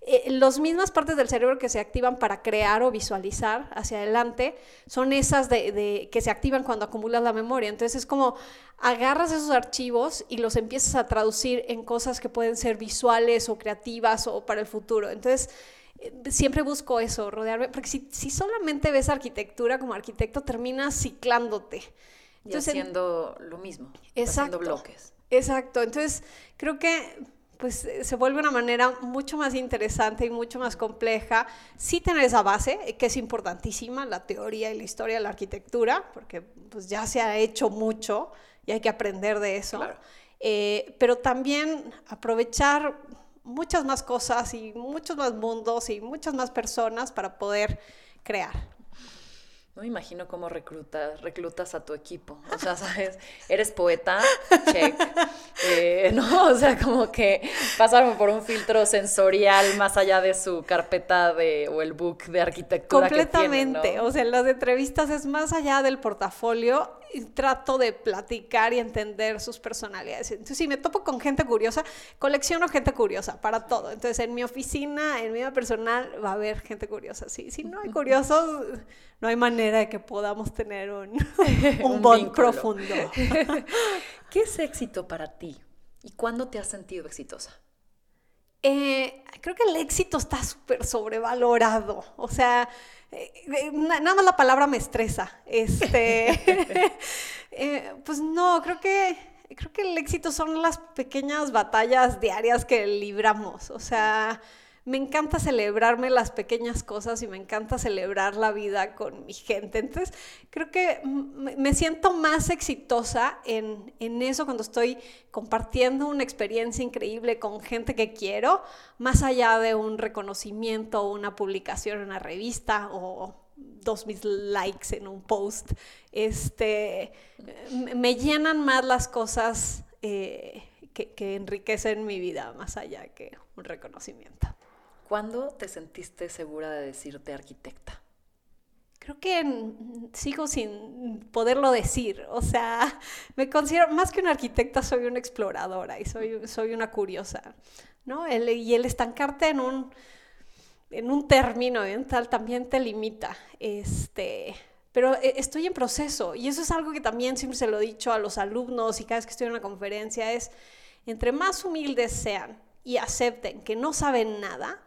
eh, las mismas partes del cerebro que se activan para crear o visualizar hacia adelante son esas de, que se activan cuando acumulas la memoria. Entonces es como agarras esos archivos y los empiezas a traducir en cosas que pueden ser visuales o creativas o para el futuro. Entonces siempre busco eso, rodearme, porque si, si, solamente ves arquitectura como arquitecto, terminas ciclándote. Entonces, y haciendo lo mismo, exacto, haciendo bloques. Exacto, entonces creo que pues se vuelve una manera mucho más interesante y mucho más compleja. Sí tener esa base, que es importantísima, la teoría y la historia de la arquitectura, porque pues ya se ha hecho mucho y hay que aprender de eso. Eh, pero también aprovechar muchas más cosas y muchos más mundos y muchas más personas para poder crear. No me imagino cómo reclutas, reclutas a tu equipo. O sea, ¿sabes? Eres poeta, check. Eh, no, o sea, como que pasaron por un filtro sensorial más allá de su carpeta de, o el book de arquitectura. Completamente. O sea, en las entrevistas es más allá del portafolio. Trato de platicar y entender sus personalidades. Entonces, si me topo con gente curiosa, colecciono gente curiosa para todo. Entonces, en mi oficina, en mi vida personal, va a haber gente curiosa. Sí, si no hay curiosos, no hay manera de que podamos tener un, <laughs> un, bond profundo. <laughs> ¿Qué es éxito para ti? ¿Y cuándo te has sentido exitosa? Eh, creo que el éxito está súper sobrevalorado. O sea, nada más la palabra me estresa. Este, <laughs> <laughs> pues no, creo que, creo que el éxito son las pequeñas batallas diarias que libramos. O sea, me encanta celebrarme las pequeñas cosas y me encanta celebrar la vida con mi gente. Entonces, creo que me siento más exitosa en, eso cuando estoy compartiendo una experiencia increíble con gente que quiero, más allá de un reconocimiento una publicación en una revista o dos mis likes en un post. Este, me llenan más las cosas eh, que, que enriquecen mi vida, más allá que un reconocimiento. ¿Cuándo te sentiste segura de decirte arquitecta? Creo que sigo sin poderlo decir. O sea, <laughs> me considero, más que una arquitecta, soy una exploradora y soy, soy una curiosa. ¿no? y el estancarte en un, en un término tal también te limita. Este, pero eh, estoy en proceso y eso es algo que también siempre se lo he dicho a los alumnos y cada vez que estoy en una conferencia es, entre más humildes sean y acepten que no saben nada,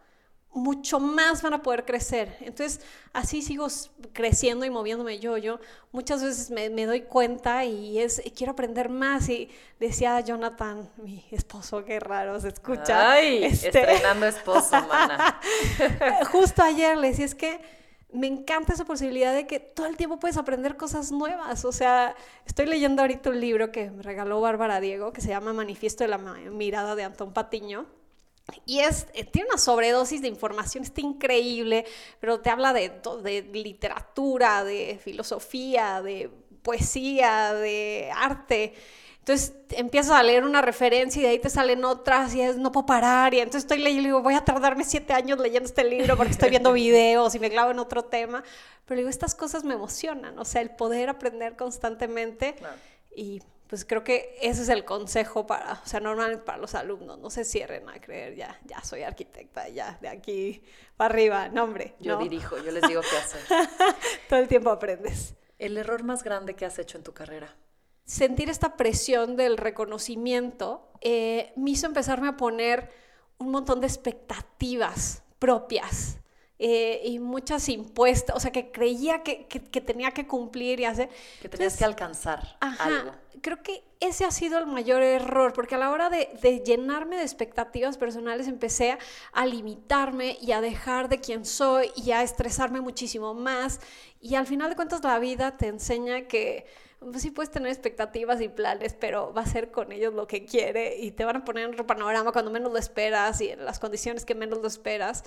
mucho más van a poder crecer. Entonces, así sigo creciendo y moviéndome yo. Yo muchas veces me, doy cuenta y es, quiero aprender más. Y decía Jonathan, mi esposo, qué raro se escucha. Ay, este, estrenando esposo, <laughs> mana. Justo ayer le decía, es que me encanta esa posibilidad de que todo el tiempo puedes aprender cosas nuevas. O sea, estoy leyendo ahorita un libro que me regaló Bárbara Diego, que se llama Manifiesto de la Mirada de Antón Patiño y es, eh, tiene una sobredosis de información, está increíble, pero te habla de, de literatura, de filosofía, de poesía, de arte. Entonces empiezas a leer una referencia y de ahí te salen otras y es no puedo parar. Y entonces estoy leyendo y digo, voy a tardarme siete años leyendo este libro porque estoy viendo videos y me clavo en otro tema. Pero digo, estas cosas me emocionan, o sea, el poder aprender constantemente y pues creo que ese es el consejo para, o sea, normalmente para los alumnos, no se cierren a creer, ya, ya soy arquitecta, ya, de aquí para arriba, no hombre. Yo dirijo, yo les digo qué hacer. <laughs> Todo el tiempo aprendes. ¿El error más grande que has hecho en tu carrera? Sentir esta presión del reconocimiento eh, me hizo empezarme a poner un montón de expectativas propias eh, y muchas impuestas, o sea, que creía que, que, tenía que cumplir y hacer. Que tenías que alcanzar algo. Creo que ese ha sido el mayor error, porque a la hora de, de llenarme de expectativas personales empecé a, limitarme y a dejar de quién soy y a estresarme muchísimo más. Y al final de cuentas la vida te enseña que pues sí puedes tener expectativas y planes, pero va a ser con ellos lo que quiere y te van a poner en otro panorama cuando menos lo esperas y en las condiciones que menos lo esperas.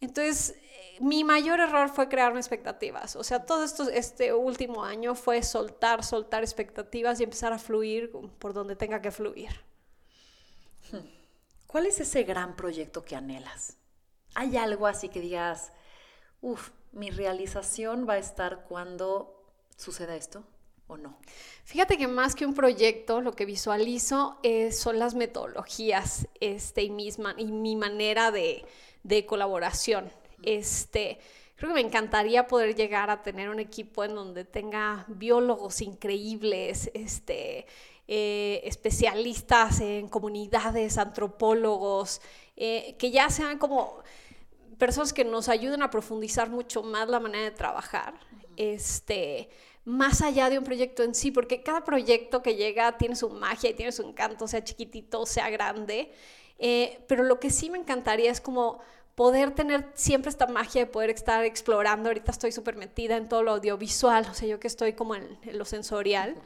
Entonces, mi mayor error fue crearme expectativas. O sea, todo esto, este último año fue soltar, soltar expectativas y empezar a fluir por donde tenga que fluir. ¿Cuál es ese gran proyecto que anhelas? ¿Hay algo así que digas, uff, mi realización va a estar cuando suceda esto o no? Fíjate que más que un proyecto, lo que visualizo son las metodologías este, y, misma, y mi manera de, de colaboración. Este, creo que me encantaría poder llegar a tener un equipo en donde tenga biólogos increíbles, este, eh, especialistas en comunidades, antropólogos, eh, que ya sean como personas que nos ayuden a profundizar mucho más la manera de trabajar. Este, más allá de un proyecto en sí, porque cada proyecto que llega tiene su magia y tiene su encanto, sea chiquitito, sea grande, eh, pero lo que sí me encantaría es como poder tener siempre esta magia de poder estar explorando. Ahorita estoy súper metida en todo lo audiovisual, o sea, yo que estoy como en, lo sensorial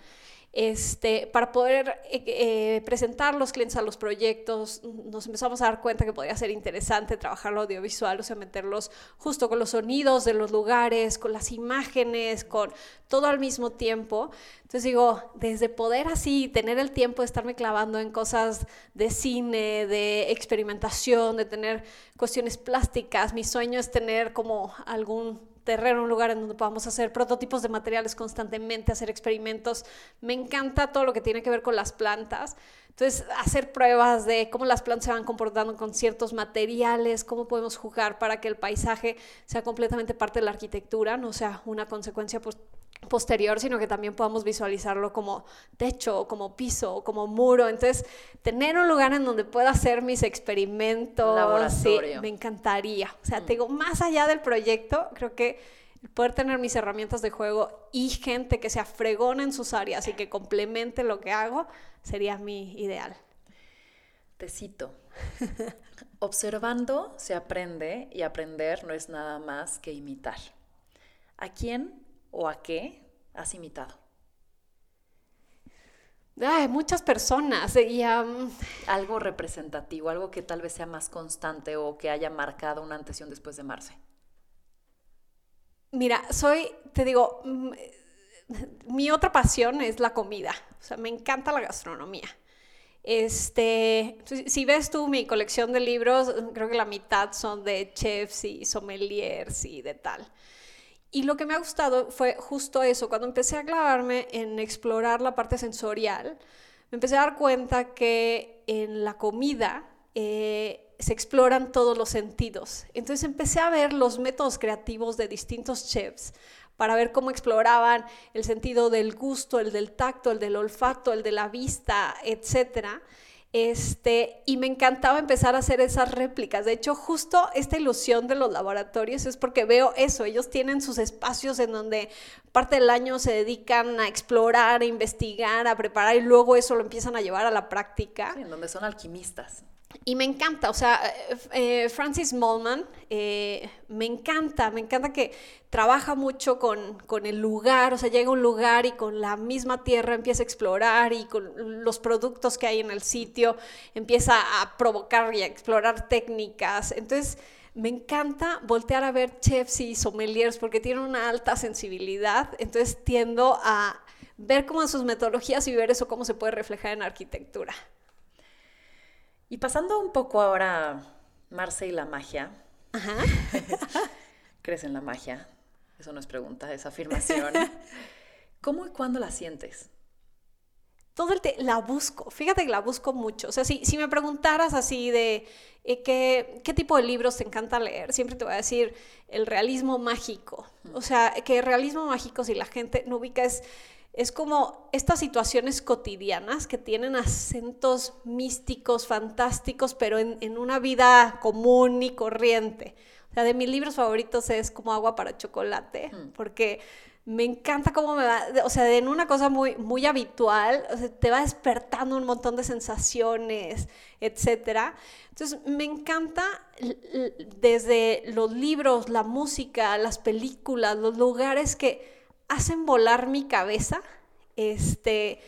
este, para poder eh, eh, presentar los clientes a los proyectos, nos empezamos a dar cuenta que podría ser interesante trabajar lo audiovisual, o sea, meterlos justo con los sonidos de los lugares, con las imágenes, con todo al mismo tiempo. Entonces digo, desde poder así tener el tiempo de estarme clavando en cosas de cine, de experimentación, de tener cuestiones plásticas, mi sueño es tener como algún terreno, un lugar en donde podamos hacer prototipos de materiales constantemente, hacer experimentos. Me encanta todo lo que tiene que ver con las plantas. Entonces, hacer pruebas de cómo las plantas se van comportando con ciertos materiales, cómo podemos jugar para que el paisaje sea completamente parte de la arquitectura, no sea una consecuencia pues, posterior, sino que también podamos visualizarlo como techo, como piso, como muro. Entonces, tener un lugar en donde pueda hacer mis experimentos, Laboratorio. sí, me encantaría. O sea, te digo, más allá del proyecto, creo que poder tener mis herramientas de juego y gente que sea fregona en sus áreas y que complemente lo que hago, sería mi ideal. Te cito. <laughs> Observando se aprende y aprender no es nada más que imitar. ¿A quién o a qué has imitado? Ay, muchas personas y um, Algo representativo, algo que tal vez sea más constante o que haya marcado un antes y un después de Marce. mira, soy, te digo, mm, mi otra pasión es la comida. O sea, me encanta la gastronomía. Este, si ves tú mi colección de libros, creo que la mitad son de chefs y sommeliers y de tal. Y lo que me ha gustado fue justo eso, cuando empecé a clavarme en explorar la parte sensorial, me empecé a dar cuenta que en la comida eh, se exploran todos los sentidos. Entonces empecé a ver los métodos creativos de distintos chefs para ver cómo exploraban el sentido del gusto, el del tacto, el del olfato, el de la vista, etcétera. Este, y me encantaba empezar a hacer esas réplicas. De hecho, justo esta ilusión de los laboratorios es porque veo eso. Ellos tienen sus espacios en donde parte del año se dedican a explorar, a investigar, a preparar y luego eso lo empiezan a llevar a la práctica. En donde son alquimistas. Y me encanta, o sea, eh, Francis Mollman, eh, me encanta, me encanta que trabaja mucho con, con, el lugar, o sea, llega a un lugar y con la misma tierra empieza a explorar y con los productos que hay en el sitio empieza a provocar y a explorar técnicas. Entonces, me encanta voltear a ver chefs y sommeliers porque tienen una alta sensibilidad, entonces tiendo a ver cómo sus metodologías y ver eso cómo se puede reflejar en arquitectura. Y pasando un poco ahora a Marce y la magia. Ajá. <laughs> ¿Crees en la magia? Eso no es pregunta, es afirmación. <laughs> ¿Cómo y cuándo la sientes? Todo el la busco, fíjate que la busco mucho. O sea, si, si me preguntaras así de eh, ¿qué, qué tipo de libros te encanta leer, siempre te voy a decir el realismo mágico. O sea, que el realismo mágico, si la gente no ubica, es es como estas situaciones cotidianas que tienen acentos místicos, fantásticos, pero en, en, una vida común y corriente. O sea, de mis libros favoritos es como agua para chocolate, mm. porque me encanta cómo me va, o sea, en una cosa muy, muy habitual, o sea, te va despertando un montón de sensaciones, etcétera. Entonces, me encanta desde los libros, la música, las películas, los lugares que hacen volar mi cabeza. Este,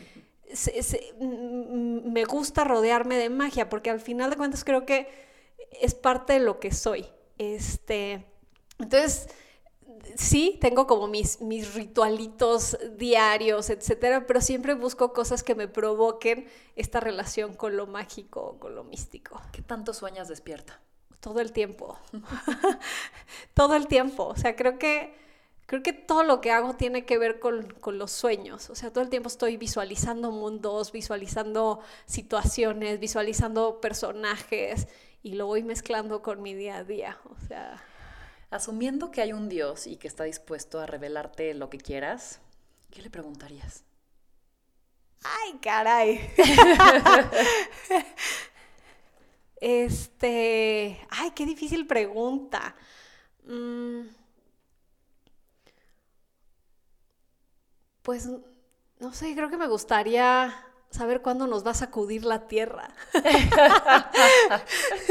se, se, me gusta rodearme de magia, porque al final de cuentas creo que es parte de lo que soy. Este, entonces, sí, tengo como mis, mis ritualitos diarios, etcétera, pero siempre busco cosas que me provoquen esta relación con lo mágico, con lo místico. ¿Qué tanto sueñas despierta? Todo el tiempo. <laughs> Todo el tiempo. O sea, creo que creo que todo lo que hago tiene que ver con, con, los sueños. O sea, todo el tiempo estoy visualizando mundos, visualizando situaciones, visualizando personajes y lo voy mezclando con mi día a día. O sea. Asumiendo que hay un Dios y que está dispuesto a revelarte lo que quieras, ¿qué le preguntarías? ¡Ay, caray! <laughs> este. ¡Ay, qué difícil pregunta! Mm. Pues, no sé, creo que me gustaría saber cuándo nos va a sacudir la tierra. <laughs>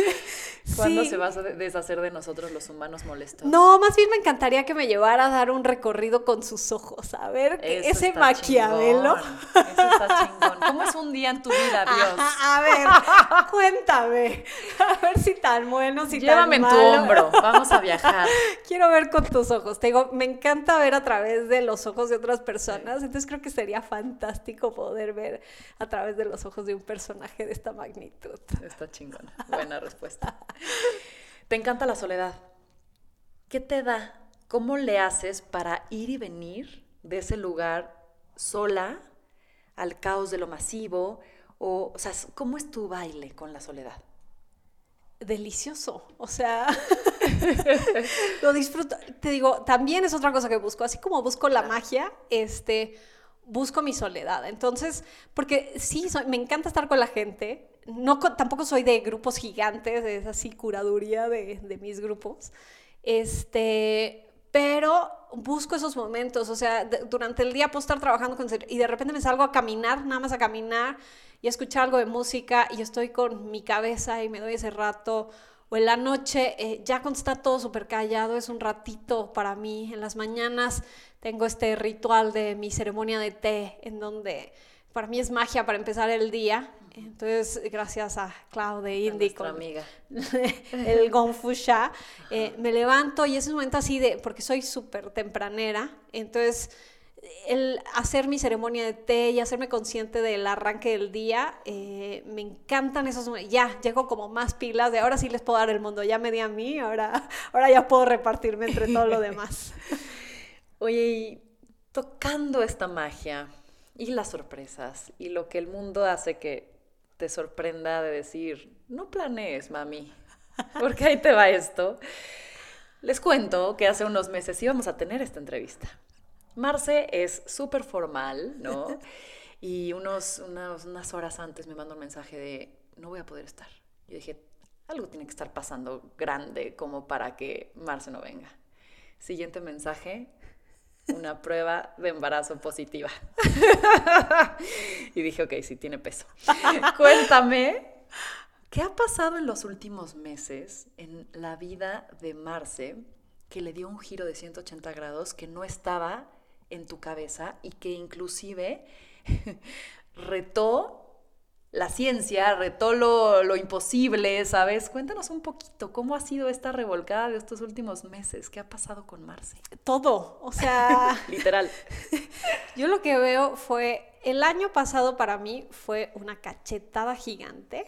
<laughs> ¿Cuándo sí. se va a deshacer de nosotros los humanos molestos? No, más bien me encantaría que me llevara a dar un recorrido con sus ojos, a ver Eso ese maquiavelo. Chingón. Eso está chingón. ¿Cómo es un día en tu vida, Dios? A, a ver, cuéntame. A ver si tan bueno, si Llévame tan en tu malo. hombro, vamos a viajar. Quiero ver con tus ojos. Te digo, me encanta ver a través de los ojos de otras personas, entonces creo que sería fantástico poder ver a través de los ojos de un personaje de esta magnitud. Está chingón. Buena respuesta. <laughs> <laughs> Te encanta la soledad. ¿Qué te da ¿cómo le haces para ir y venir de ese lugar sola al caos de lo masivo? O, o sea, ¿cómo es tu baile con la soledad? delicioso. O sea, <laughs> lo disfruto. Te digo, también es otra cosa que busco. Así como busco la magia, este, busco mi soledad. Entonces, porque sí, me encanta estar con la gente. No, tampoco soy de grupos gigantes, de así curaduría de, de mis grupos. Este, pero busco esos momentos, o sea, durante el día puedo estar trabajando con y de repente me salgo a caminar, nada más a caminar y a escuchar algo de música y estoy con mi cabeza y me doy ese rato. O en la noche, eh, ya cuando está todo súper callado, es un ratito para mí. En las mañanas tengo este ritual de mi ceremonia de té, en donde para mí es magia para empezar el día. Entonces, gracias a Clau de Indy con amiga. <laughs> el Gonfusha, eh, me levanto y es un momento así de, porque soy súper tempranera, entonces el hacer mi ceremonia de té y hacerme consciente del arranque del día, eh, me encantan esos momentos. Ya, llego como más pilas de ahora sí les puedo dar el mundo, ya me di a mí, ahora, ahora ya puedo repartirme entre todo lo demás. <laughs> Oye, y tocando esta magia y las sorpresas y lo que el mundo hace que te sorprenda de decir, no planees, mami, porque ahí te va esto. Les cuento que hace unos meses íbamos a tener esta entrevista. Marce es súper formal, ¿no? <laughs> Y unos, unas horas antes me mandó un mensaje de, no voy a poder estar. Yo dije, algo tiene que estar pasando grande como para que Marce no venga. Siguiente mensaje, una prueba de embarazo positiva. y dije, ok, sí, tiene peso. Cuéntame, ¿qué ha pasado en los últimos meses en la vida de Marce que le dio un giro de 180 grados que no estaba en tu cabeza y que inclusive <laughs> retó la ciencia, retó lo, imposible, ¿sabes? Cuéntanos un poquito, ¿cómo ha sido esta revolcada de estos últimos meses? ¿Qué ha pasado con Marce? Todo, o sea... <laughs> Literal. <laughs> Yo lo que veo fue, el año pasado para mí fue una cachetada gigante,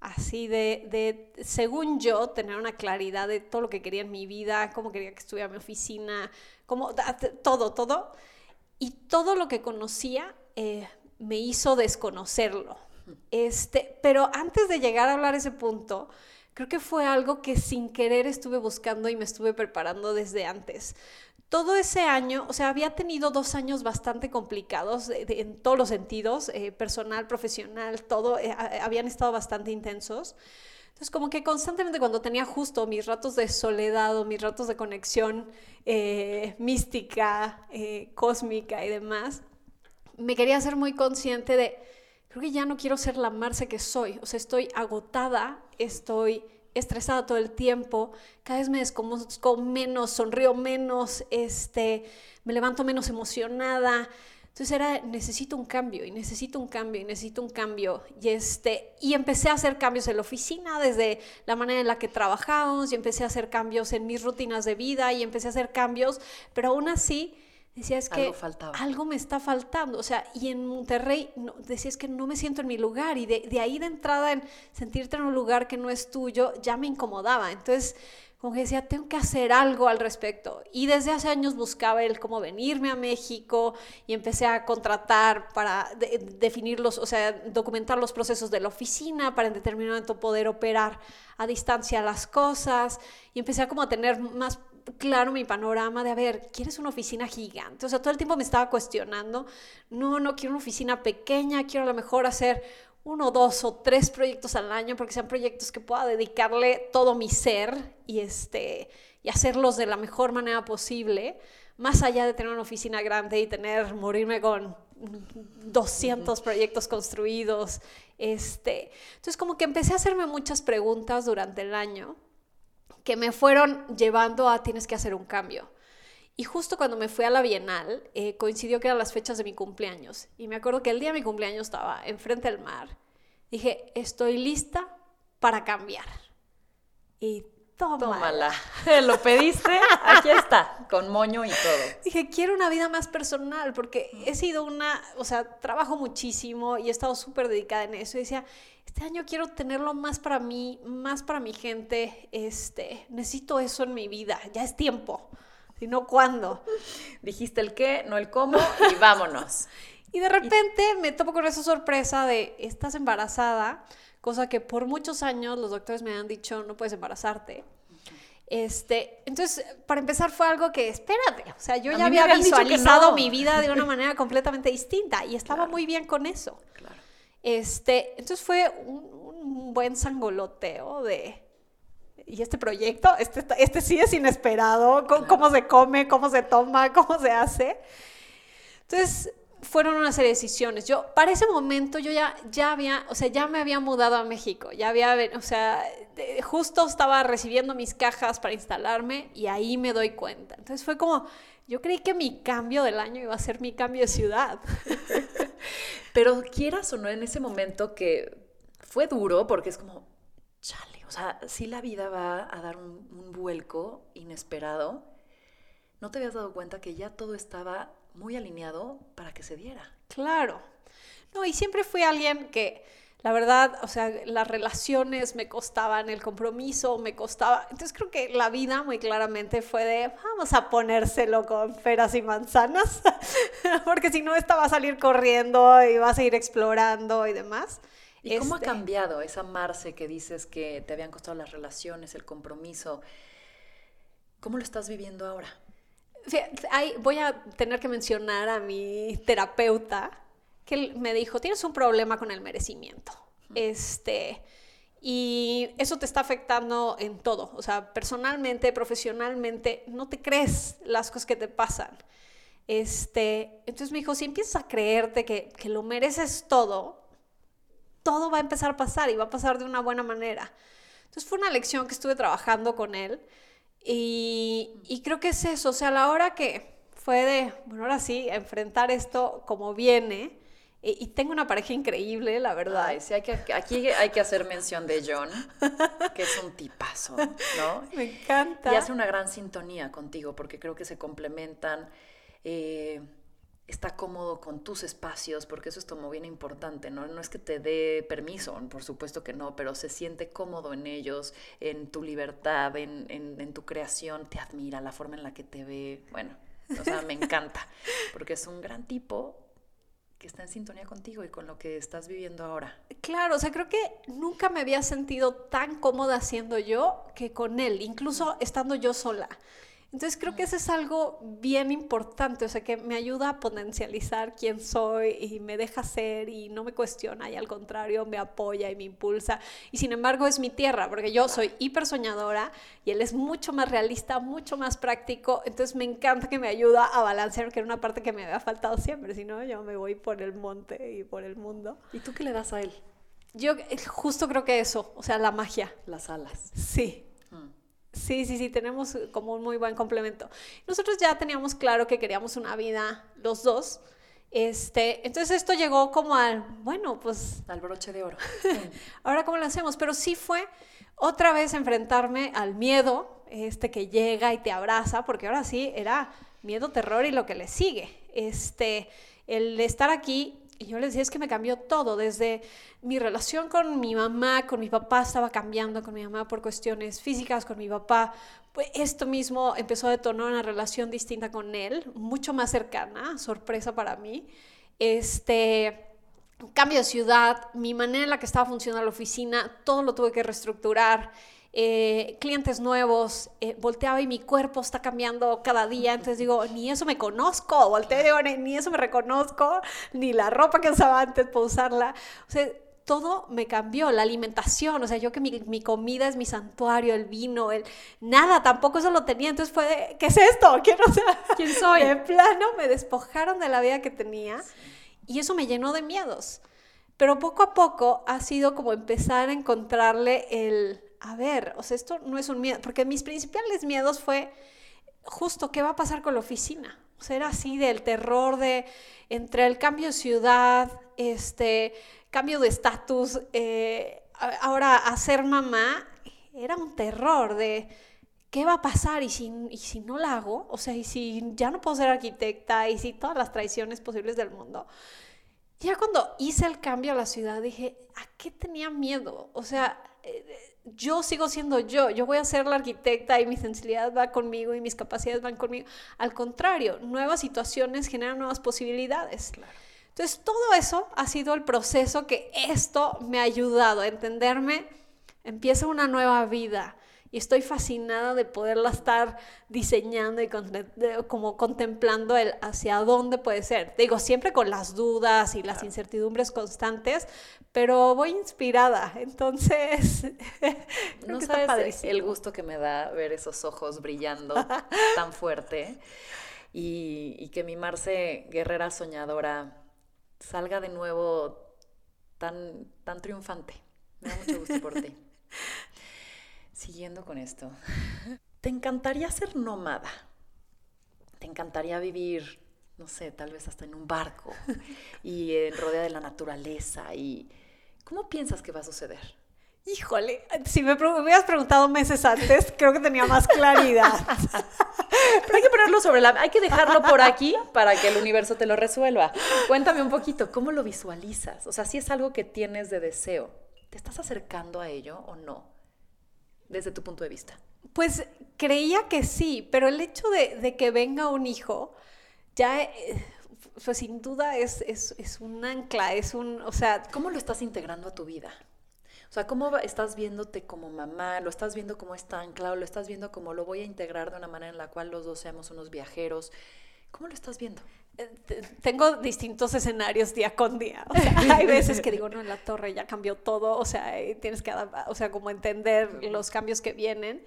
así de, de, según yo, tener una claridad de todo lo que quería en mi vida, cómo quería que estuviera mi oficina, cómo, todo, todo. Y todo lo que conocía eh, me hizo desconocerlo este, pero antes de llegar a hablar ese punto, creo que fue algo que sin querer estuve buscando y me estuve preparando desde antes. Todo ese año, o sea, había tenido dos años bastante complicados en todos los sentidos, eh, personal, profesional, todo, eh, habían estado bastante intensos. Entonces, como que constantemente cuando tenía justo mis ratos de soledad o mis ratos de conexión eh, mística, cósmica y demás, me quería ser muy consciente de creo que ya no quiero ser la Marce que soy. O sea, estoy agotada, estoy estresada todo el tiempo, cada vez me desconozco menos, sonrío menos, este, me levanto menos emocionada. Entonces era, necesito un cambio y necesito un cambio y necesito un cambio. Y, este, y empecé a hacer cambios en la oficina, desde la manera en la que trabajamos, y empecé a hacer cambios en mis rutinas de vida y empecé a hacer cambios, pero aún así Decía, es que algo, me está faltando. O sea, y en Monterrey no, decía, es que no me siento en mi lugar. Y de, de, ahí de entrada, en sentirte en un lugar que no es tuyo, ya me incomodaba. Entonces, como que decía, tengo que hacer algo al respecto. Y desde hace años buscaba el cómo venirme a México y empecé a contratar para definir los, o sea, documentar los procesos de la oficina para en determinado momento poder operar a distancia las cosas. Y empecé a como a tener más claro mi panorama de, a ver, ¿quieres una oficina gigante? O sea, todo el tiempo me estaba cuestionando, no, no quiero una oficina pequeña, quiero a lo mejor hacer uno, dos o tres proyectos al año, porque sean proyectos que pueda dedicarle todo mi ser y, este, y hacerlos de la mejor manera posible, más allá de tener una oficina grande y tener, morirme con 200 proyectos construidos. Este. Entonces, como que empecé a hacerme muchas preguntas durante el año que me fueron llevando a tienes que hacer un cambio. Y justo cuando me fui a la Bienal, eh, coincidió que eran las fechas de mi cumpleaños. Y me acuerdo que el día de mi cumpleaños estaba enfrente del mar. Dije, estoy lista para cambiar. Y tómala. <laughs> Lo pediste, aquí está, con moño y todo. Dije, quiero una vida más personal, porque he sido una, o sea, trabajo muchísimo y he estado súper dedicada en eso. Y decía, este año quiero tenerlo más para mí, más para mi gente, este, necesito eso en mi vida, ya es tiempo. sino cuándo. Dijiste el qué, no el cómo y vámonos. <laughs> y de repente me topo con esa sorpresa de, estás embarazada, cosa que por muchos años los doctores me han dicho, no puedes embarazarte. Este, entonces, para empezar fue algo que, espérate, o sea, yo ya había visualizado mi vida de una <laughs> manera completamente distinta y estaba muy bien con eso. Claro. Este, entonces fue un, buen sangoloteo de, y este proyecto, este, este sí es inesperado, cómo se come, cómo se toma, cómo se hace. Entonces, fueron una serie de decisiones. Yo, para ese momento, yo ya, ya había, o sea, ya me había mudado a México, ya había, o sea, justo estaba recibiendo mis cajas para instalarme y ahí me doy cuenta. Entonces fue como, yo creí que mi cambio del año iba a ser mi cambio de ciudad. <laughs> Pero quieras o no, en ese momento que fue duro, porque es como, chale, o sea, si la vida va a dar un, un vuelco inesperado, ¿no te habías dado cuenta que ya todo estaba muy alineado para que se diera. Claro. No, y siempre fui alguien que, la verdad, o sea, las relaciones me costaban, el compromiso me costaba. Entonces creo que la vida muy claramente fue de, vamos a ponérselo con peras y manzanas, <laughs> porque si no, esta va a salir corriendo y va a seguir explorando y demás. ¿Y cómo ha este cambiado esa Marce que dices que te habían costado las relaciones, el compromiso? ¿Cómo lo estás viviendo ahora? Voy a tener que mencionar a mi terapeuta que me dijo, tienes un problema con el merecimiento. Este, y eso te está afectando en todo, o sea, personalmente, profesionalmente, no te crees las cosas que te pasan. Este, entonces me dijo, si empiezas a creerte que, que lo mereces todo, todo va a empezar a pasar y va a pasar de una buena manera. Entonces fue una lección que estuve trabajando con él y, creo que es eso, o sea, la hora que fue de, bueno, ahora sí, enfrentar esto como viene, y, tengo una pareja increíble, la verdad. sí, hay que, aquí hay que hacer mención de John, que es un tipazo, ¿no? <laughs> Me encanta. Y hace una gran sintonía contigo, porque creo que se complementan. Eh, está cómodo con tus espacios, porque eso es como bien importante, ¿no? No es que te dé permiso, por supuesto que no, pero se siente cómodo en ellos, en tu libertad, en, en, tu creación, te admira la forma en la que te ve, bueno, o sea, me encanta, <laughs> porque es un gran tipo que está en sintonía contigo y con lo que estás viviendo ahora. Claro, o sea, creo que nunca me había sentido tan cómoda siendo yo que con él, incluso estando yo sola. Entonces creo que eso es algo bien importante, o sea, que me ayuda a potencializar quién soy y me deja ser y no me cuestiona y al contrario me apoya y me impulsa. Y sin embargo es mi tierra, porque yo soy hiper soñadora y él es mucho más realista, mucho más práctico, entonces me encanta que me ayuda a balancear, que era una parte que me había faltado siempre, si no yo me voy por el monte y por el mundo. ¿Y tú qué le das a él? Yo eh, justo creo que eso, o sea, la magia. Las alas. Sí. Sí, sí, sí, tenemos como un muy buen complemento. Nosotros ya teníamos claro que queríamos una vida los dos. Este, entonces esto llegó como al, bueno, pues... Al broche de oro. <laughs> Ahora cómo lo hacemos, pero sí fue otra vez enfrentarme al miedo, este que llega y te abraza, porque ahora sí era miedo, terror y lo que le sigue. Este, el estar aquí y yo les decía, es que me cambió todo, desde mi relación con mi mamá, con mi papá estaba cambiando con mi mamá por cuestiones físicas, con mi papá. Pues esto mismo empezó a detonar una relación distinta con él, mucho más cercana, sorpresa para mí. Este, cambio de ciudad, mi manera en la que estaba funcionando la oficina, todo lo tuve que reestructurar. Eh, clientes nuevos, eh, volteaba y mi cuerpo está cambiando cada día, entonces digo, ni eso me conozco, volteo digo, ni eso me reconozco, ni la ropa que usaba antes para usarla, o sea, todo me cambió, la alimentación, o sea, yo que mi, comida es mi santuario, el vino, el nada, tampoco eso lo tenía, entonces fue de, ¿qué es esto? ¿Quién, o sea, ¿Quién soy? De plano me despojaron de la vida que tenía y eso me llenó de miedos. Pero poco a poco ha sido como empezar a encontrarle el, a ver, o sea, esto no es un miedo, porque mis principales miedos fue justo qué va a pasar con la oficina. O sea, era así del terror de entre el cambio de ciudad, este, cambio de estatus, eh, ahora a ser mamá, era un terror de qué va a pasar y si, y si no la hago, o sea, y si ya no puedo ser arquitecta y si todas las traiciones posibles del mundo. Ya cuando hice el cambio a la ciudad dije, ¿a qué tenía miedo? O sea, eh, yo sigo siendo yo, yo voy a ser la arquitecta y mi sensibilidad va conmigo y mis capacidades van conmigo. Al contrario, nuevas situaciones generan nuevas posibilidades. Entonces, todo eso ha sido el proceso que esto me ha ayudado a entenderme. Empieza una nueva vida y estoy fascinada de poderla estar diseñando y como contemplando el hacia dónde puede ser. Digo, siempre con las dudas y las incertidumbres constantes, pero voy inspirada, entonces... <laughs> no sabes el gusto que me da ver esos ojos brillando <laughs> tan fuerte y, y que mi Marce guerrera soñadora salga de nuevo tan, tan triunfante. Me da mucho gusto por ti. <laughs> Siguiendo con esto, ¿te encantaría ser nómada? ¿Te encantaría vivir, no sé, tal vez hasta en un barco y en rodea de la naturaleza? ¿Y cómo piensas que va a suceder? Híjole, si me, hubieras preguntado meses antes, creo que tenía más claridad. <laughs> Pero hay que ponerlo sobre la... Hay que dejarlo por aquí para que el universo te lo resuelva. Cuéntame un poquito, ¿cómo lo visualizas? O sea, si es algo que tienes de deseo, ¿te estás acercando a ello o no? desde tu punto de vista? Pues creía que sí, pero el hecho de, que venga un hijo ya, eh, pues sin duda es, es, un ancla, es un, o sea... ¿Cómo lo estás integrando a tu vida? O sea, ¿cómo estás viéndote como mamá? ¿Lo estás viendo como está anclado? ¿Lo estás viendo como lo voy a integrar de una manera en la cual los dos seamos unos viajeros? ¿Cómo lo estás viendo? Eh, tengo distintos escenarios día con día. <laughs> hay veces que digo, no, en la torre ya cambió todo, o sea, tienes que, o sea, como entender los cambios que vienen.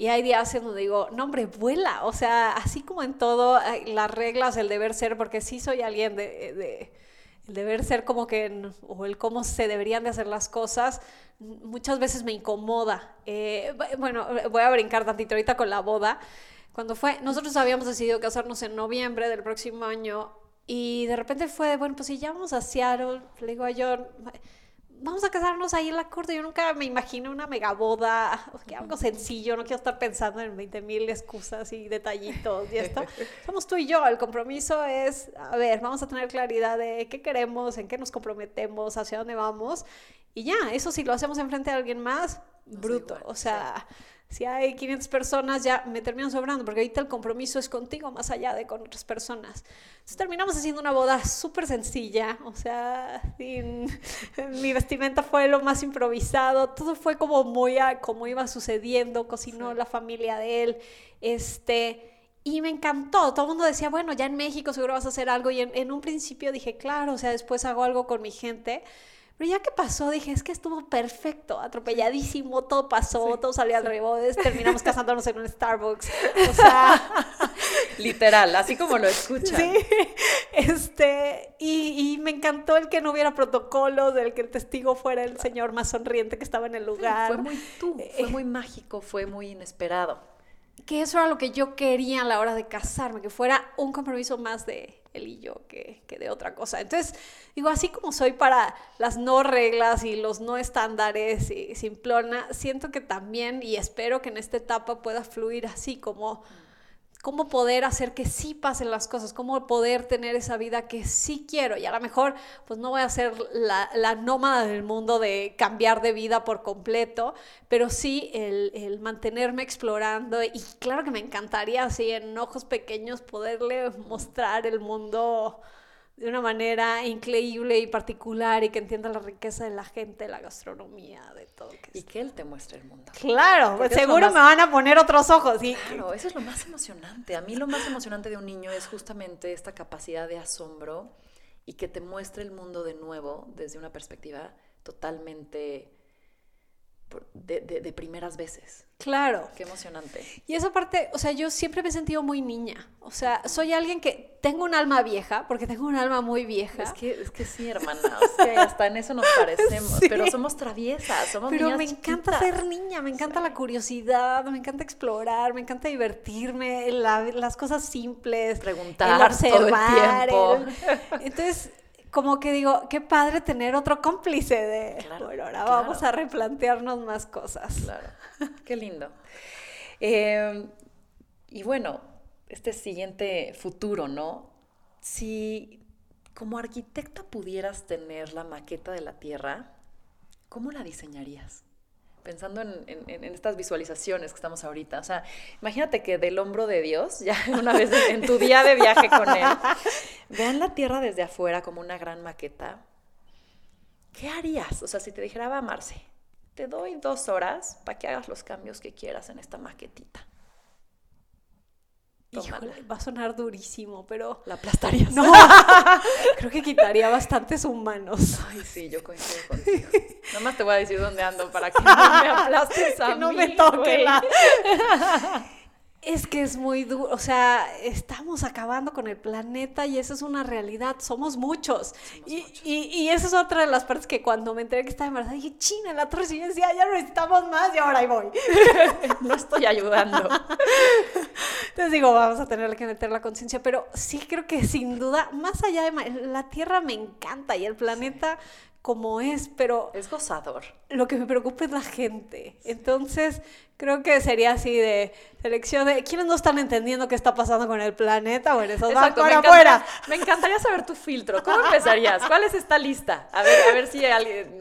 Y hay días en donde digo, no, hombre, vuela. O sea, así como en todo, las reglas, el deber ser, porque sí soy alguien de, el deber ser como que, o el cómo se deberían de hacer las cosas, muchas veces me incomoda. Eh, bueno, voy a brincar tantito ahorita con la boda cuando fue, nosotros habíamos decidido casarnos en noviembre del próximo año y de repente fue, bueno, pues si ya vamos a Seattle, le digo a John, vamos a casarnos ahí en la corte. Yo nunca me imagino una mega boda, algo sencillo, no quiero estar pensando en 20 mil excusas y detallitos y esto. <laughs> Somos tú y yo, el compromiso es, a ver, vamos a tener claridad de qué queremos, en qué nos comprometemos, hacia dónde vamos. Y ya, eso si lo hacemos enfrente de alguien más, bruto. o sea, si hay 500 personas, ya me termino sobrando, porque ahorita el compromiso es contigo más allá de con otras personas. Entonces terminamos haciendo una boda súper sencilla, o sea, <laughs> mi vestimenta fue lo más improvisado, todo fue como muy a, como iba sucediendo, cocinó la familia de él, este... Y me encantó, todo el mundo decía, bueno, ya en México seguro vas a hacer algo. Y en, en un principio dije, claro, o sea, después hago algo con mi gente. Pero ya que pasó, dije, es que estuvo perfecto, atropelladísimo, todo pasó, todo salió al revés, <laughs> terminamos casándonos en un Starbucks. O sea. <laughs> Literal, así como lo escuchan. Sí. <laughs> Este, y, me encantó el que no hubiera protocolos, el que el testigo fuera el señor más sonriente que estaba en el lugar. fue muy tú, fue muy mágico, fue muy inesperado. Que eso era lo que yo quería a la hora de casarme, que fuera un compromiso más de él y yo que, de otra cosa. Entonces, digo, así como soy para las no reglas y los no estándares y simplona, siento que también y espero que en esta etapa pueda fluir así como cómo poder hacer que sí pasen las cosas, cómo poder tener esa vida que sí quiero. Y a lo mejor, pues no voy a ser la, la nómada del mundo de cambiar de vida por completo, pero sí el, el, mantenerme explorando. Y claro que me encantaría así en ojos pequeños poderle mostrar el mundo de una manera increíble y particular y que entienda la riqueza de la gente, la gastronomía, de todo. Que y que él te muestre el mundo. Claro, pues seguro me van a poner otros ojos. Y... Claro, eso es lo más emocionante. A mí lo más emocionante de un niño es justamente esta capacidad de asombro y que te muestre el mundo de nuevo desde una perspectiva totalmente de, primeras veces. Claro. Qué emocionante. Y esa parte, o sea, yo siempre me he sentido muy niña. O sea, soy alguien que tengo un alma vieja, porque tengo un alma muy vieja. Es que, es que sí, hermana. O sea, hasta en eso nos <laughs> parecemos. Pero somos traviesas, somos Pero me encanta ser niña, me encanta la curiosidad, me encanta explorar, me encanta divertirme, las cosas simples. Preguntar observar, todo el tiempo. <laughs> entonces, como que digo, qué padre tener otro cómplice de, bueno, ahora vamos a replantearnos más cosas. Claro, <laughs> qué lindo. Em, y bueno, este siguiente futuro, ¿no? Si como arquitecta pudieras tener la maqueta de la Tierra, ¿cómo la diseñarías? Pensando en, estas visualizaciones que estamos ahorita. O sea, imagínate que del hombro de Dios, ya <laughs> una vez en, tu día de viaje con Él, vean la Tierra desde afuera como una gran maqueta. ¿Qué harías? O sea, si te dijera, va, Marce, te doy dos horas para que hagas los cambios que quieras en esta maquetita. Híjole, va a sonar durísimo, pero... La aplastarías. No, <laughs> creo que quitaría bastantes humanos. Ay, sí, yo coincido <laughs> contigo. Nada más te voy a decir dónde ando para que no me <laughs> aplastes a que no me toque la... Es que es muy duro, o sea, estamos acabando con el planeta y eso es una realidad, somos muchos. y, Y, y, esa es otra de las partes que cuando me enteré que estaba embarazada dije, china, la torre y decía, ya no necesitamos más y ahora ahí voy. <laughs> no estoy ayudando. Entonces digo, vamos a tener que meter la conciencia, pero sí creo que sin duda, más allá de la Tierra me encanta y el planeta como es, pero... Es gozador. Lo que me preocupa es la gente. Entonces, creo que sería así de selección de quiénes no están entendiendo qué está pasando con el planeta. Bueno, eso va para afuera. Me encantaría saber tu filtro. ¿Cómo empezarías? ¿Cuál es esta lista? A ver, a ver si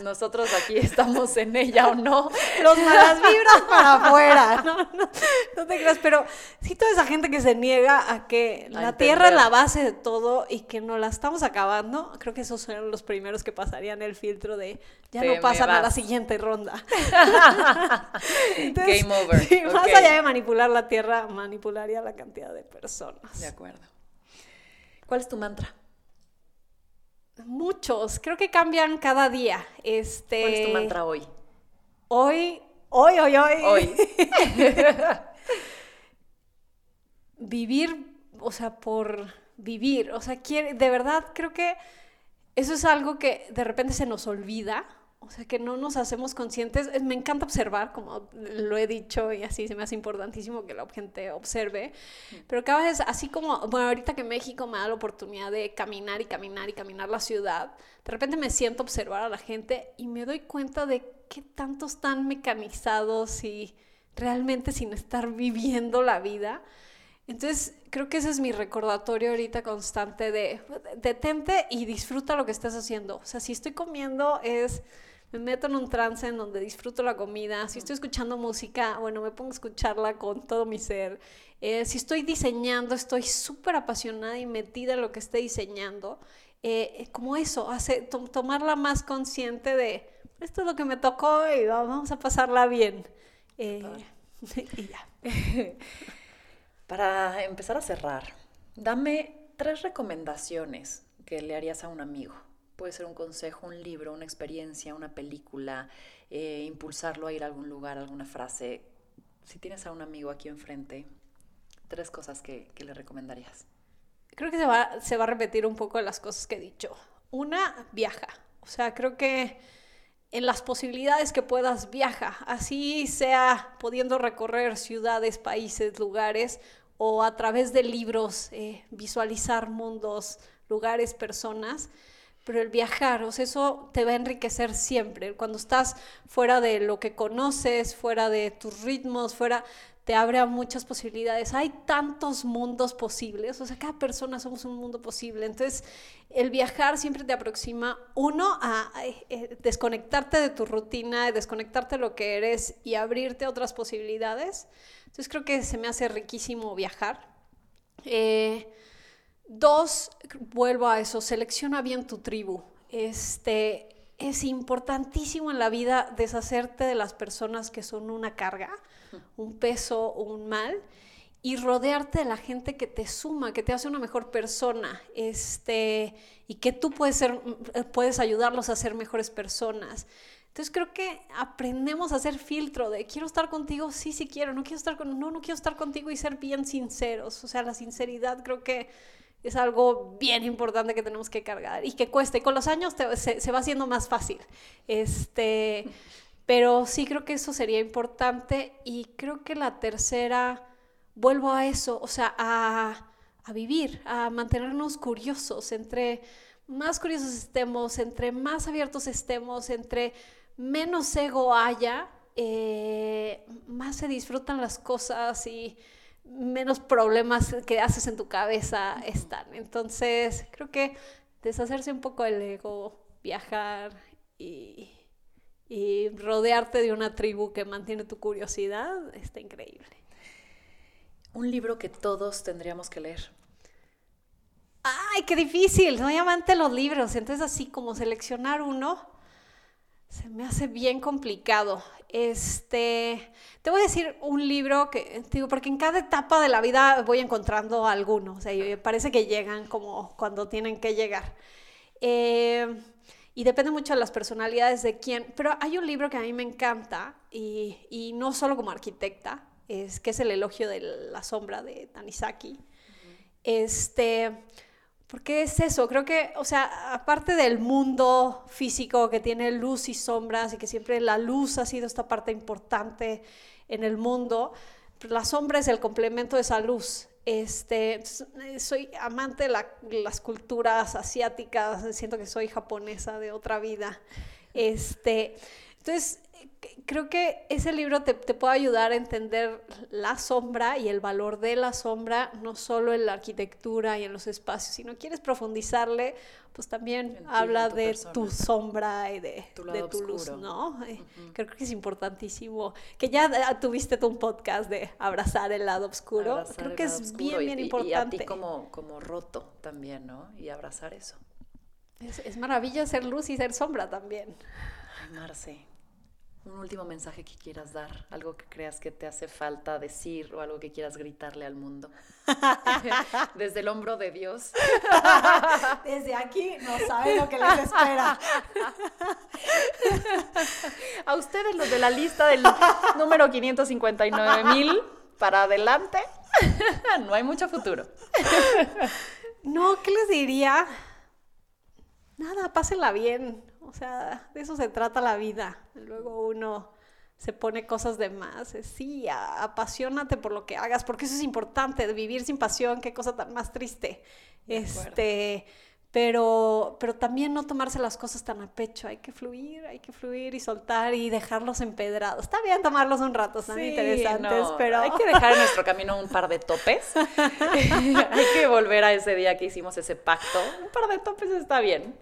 nosotros aquí estamos en ella o no. Los malas vibras para afuera. <laughs> No, no, no te creas, pero sí toda esa gente que se niega a que la Tierra es la base de todo y que no la estamos acabando, creo que esos son los primeros que pasarían el filtro de ya no pasan a la siguiente ronda. <laughs> Game over. <laughs> Más allá de manipular la tierra, manipularía la cantidad de personas. De acuerdo. ¿Cuál es tu mantra? Muchos, creo que cambian cada día. Este, ¿Cuál es tu mantra hoy? Hoy, hoy, hoy, hoy. Hoy. <laughs> vivir, o sea, por vivir. O sea, de verdad creo que eso es algo que de repente se nos olvida o sea, que no nos hacemos conscientes. Me encanta observar, como lo he dicho, y así se me hace importantísimo que la gente observe. Pero cada vez, así como, bueno, ahorita que México me da la oportunidad de caminar y caminar y caminar la ciudad, de repente me siento a observar a la gente y me doy cuenta de qué tanto están mecanizados y realmente sin estar viviendo la vida. Entonces, creo que ese es mi recordatorio ahorita constante de detente y disfruta lo que estás haciendo. O sea, si estoy comiendo es me meto en un trance en donde disfruto la comida. Si estoy escuchando música, bueno, me pongo a escucharla con todo mi ser. Eh, si estoy diseñando, estoy súper apasionada y metida en lo que esté diseñando. Eh, como eso, hace, tomarla más consciente de esto es lo que me tocó y vamos a pasarla bien. Eh, <laughs> y ya. <laughs> Para empezar a cerrar, dame tres recomendaciones que le harías a un amigo puede ser un consejo, un libro, una experiencia, una película, eh, impulsarlo a ir a algún lugar, alguna frase. Si tienes a un amigo aquí enfrente, tres cosas que, le recomendarías. Creo que se va, a repetir un poco las cosas que he dicho. Una, viaja. O sea, creo que en las posibilidades que puedas viaja, así sea pudiendo recorrer ciudades, países, lugares o a través de libros, eh, visualizar mundos, lugares, personas pero el viajar, o sea, eso te va a enriquecer siempre. Cuando estás fuera de lo que conoces, fuera de tus ritmos, fuera, te abre a muchas posibilidades. Hay tantos mundos posibles, o sea, cada persona somos un mundo posible. Entonces, el viajar siempre te aproxima, uno, a, eh, desconectarte de tu rutina, desconectarte de lo que eres y abrirte a otras posibilidades. Entonces, creo que se me hace riquísimo viajar. Eh, Dos, vuelvo a eso, selecciona bien tu tribu. Este, es importantísimo en la vida deshacerte de las personas que son una carga, un peso un mal y rodearte de la gente que te suma, que te hace una mejor persona, este, y que tú puedes, ser, puedes ayudarlos a ser mejores personas. Entonces creo que aprendemos a hacer filtro de quiero estar contigo, sí, sí quiero, no quiero estar con, no, no quiero estar contigo y ser bien sinceros. O sea, la sinceridad creo que es algo bien importante que tenemos que cargar y que cueste. con los años se, va haciendo más fácil. Este, pero sí creo que eso sería importante y creo que la tercera, vuelvo a eso, o sea, a, vivir, a mantenernos curiosos. Entre más curiosos estemos, entre más abiertos estemos, entre menos ego haya, eh, más se disfrutan las cosas y menos problemas que haces en tu cabeza están. Entonces, creo que deshacerse un poco del ego, viajar y, y rodearte de una tribu que mantiene tu curiosidad, está increíble. Un libro que todos tendríamos que leer. ¡Ay, qué difícil! Soy amante de los libros, entonces así como seleccionar uno se me hace bien complicado. Este, te voy a decir un libro que, digo, porque en cada etapa de la vida voy encontrando algunos, o sea, parece que llegan como cuando tienen que llegar. Eh, y depende mucho de las personalidades de quién, pero hay un libro que a mí me encanta, y, y no solo como arquitecta, es que es el elogio de la sombra de Tanizaki. Este porque es eso, creo que, o sea, aparte del mundo físico que tiene luz y sombras y que siempre la luz ha sido esta parte importante en el mundo, la sombra es el complemento de esa luz. Este, soy amante de las culturas asiáticas, siento que soy japonesa de otra vida. Este, entonces, creo que ese libro te, puede ayudar a entender la sombra y el valor de la sombra, no solo en la arquitectura y en los espacios. Si no quieres profundizarle, pues también habla de tu sombra y de tu, luz, ¿no? Creo que es importantísimo. Que ya ah, tuviste tú un podcast de abrazar el lado oscuro. creo que es bien, bien importante. Y a ti como, como roto también, ¿no? Y abrazar eso. Es, es maravilloso ser luz y ser sombra también. Ay, Marce, un último mensaje que quieras dar, algo que creas que te hace falta decir o algo que quieras gritarle al mundo. <laughs> Desde el hombro de Dios. <laughs> Desde aquí no saben lo que les espera. A ustedes los de la lista del número 559 mil para adelante, <laughs> no hay mucho futuro. No, ¿qué les diría? Nada, pásenla bien. O sea, de eso se trata la vida. Luego uno se pone cosas de más. Sí, apasionate por lo que hagas, porque eso es importante. Vivir sin pasión, qué cosa tan más triste. Este, pero, pero también no tomarse las cosas tan a pecho, hay que fluir, hay que fluir y soltar y dejarlos empedrados. Está bien tomarlos un rato, son interesantes, pero... Hay que dejar en nuestro camino un par de topes, <laughs> hay que volver a ese día que hicimos ese pacto, un par de topes está bien.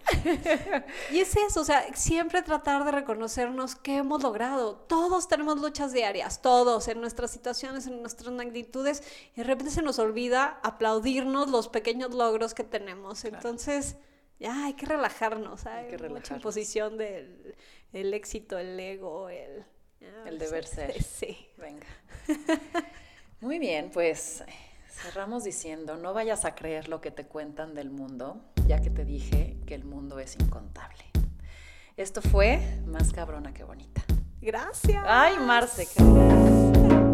<laughs> y es eso, o sea, siempre tratar de reconocernos qué hemos logrado. Todos tenemos luchas diarias, todos, en nuestras situaciones, en nuestras magnitudes, y de repente se nos olvida aplaudirnos los pequeños logros que tenemos. Entonces, ya hay que relajarnos, hay, que relajarnos. mucha imposición del el éxito, el ego, el... el deber ser. <laughs> Sí. Venga. Muy bien, pues cerramos diciendo, no vayas a creer lo que te cuentan del mundo, ya que te dije que el mundo es incontable. Esto fue más cabrona que bonita. Gracias. Ay, Marce, gracias.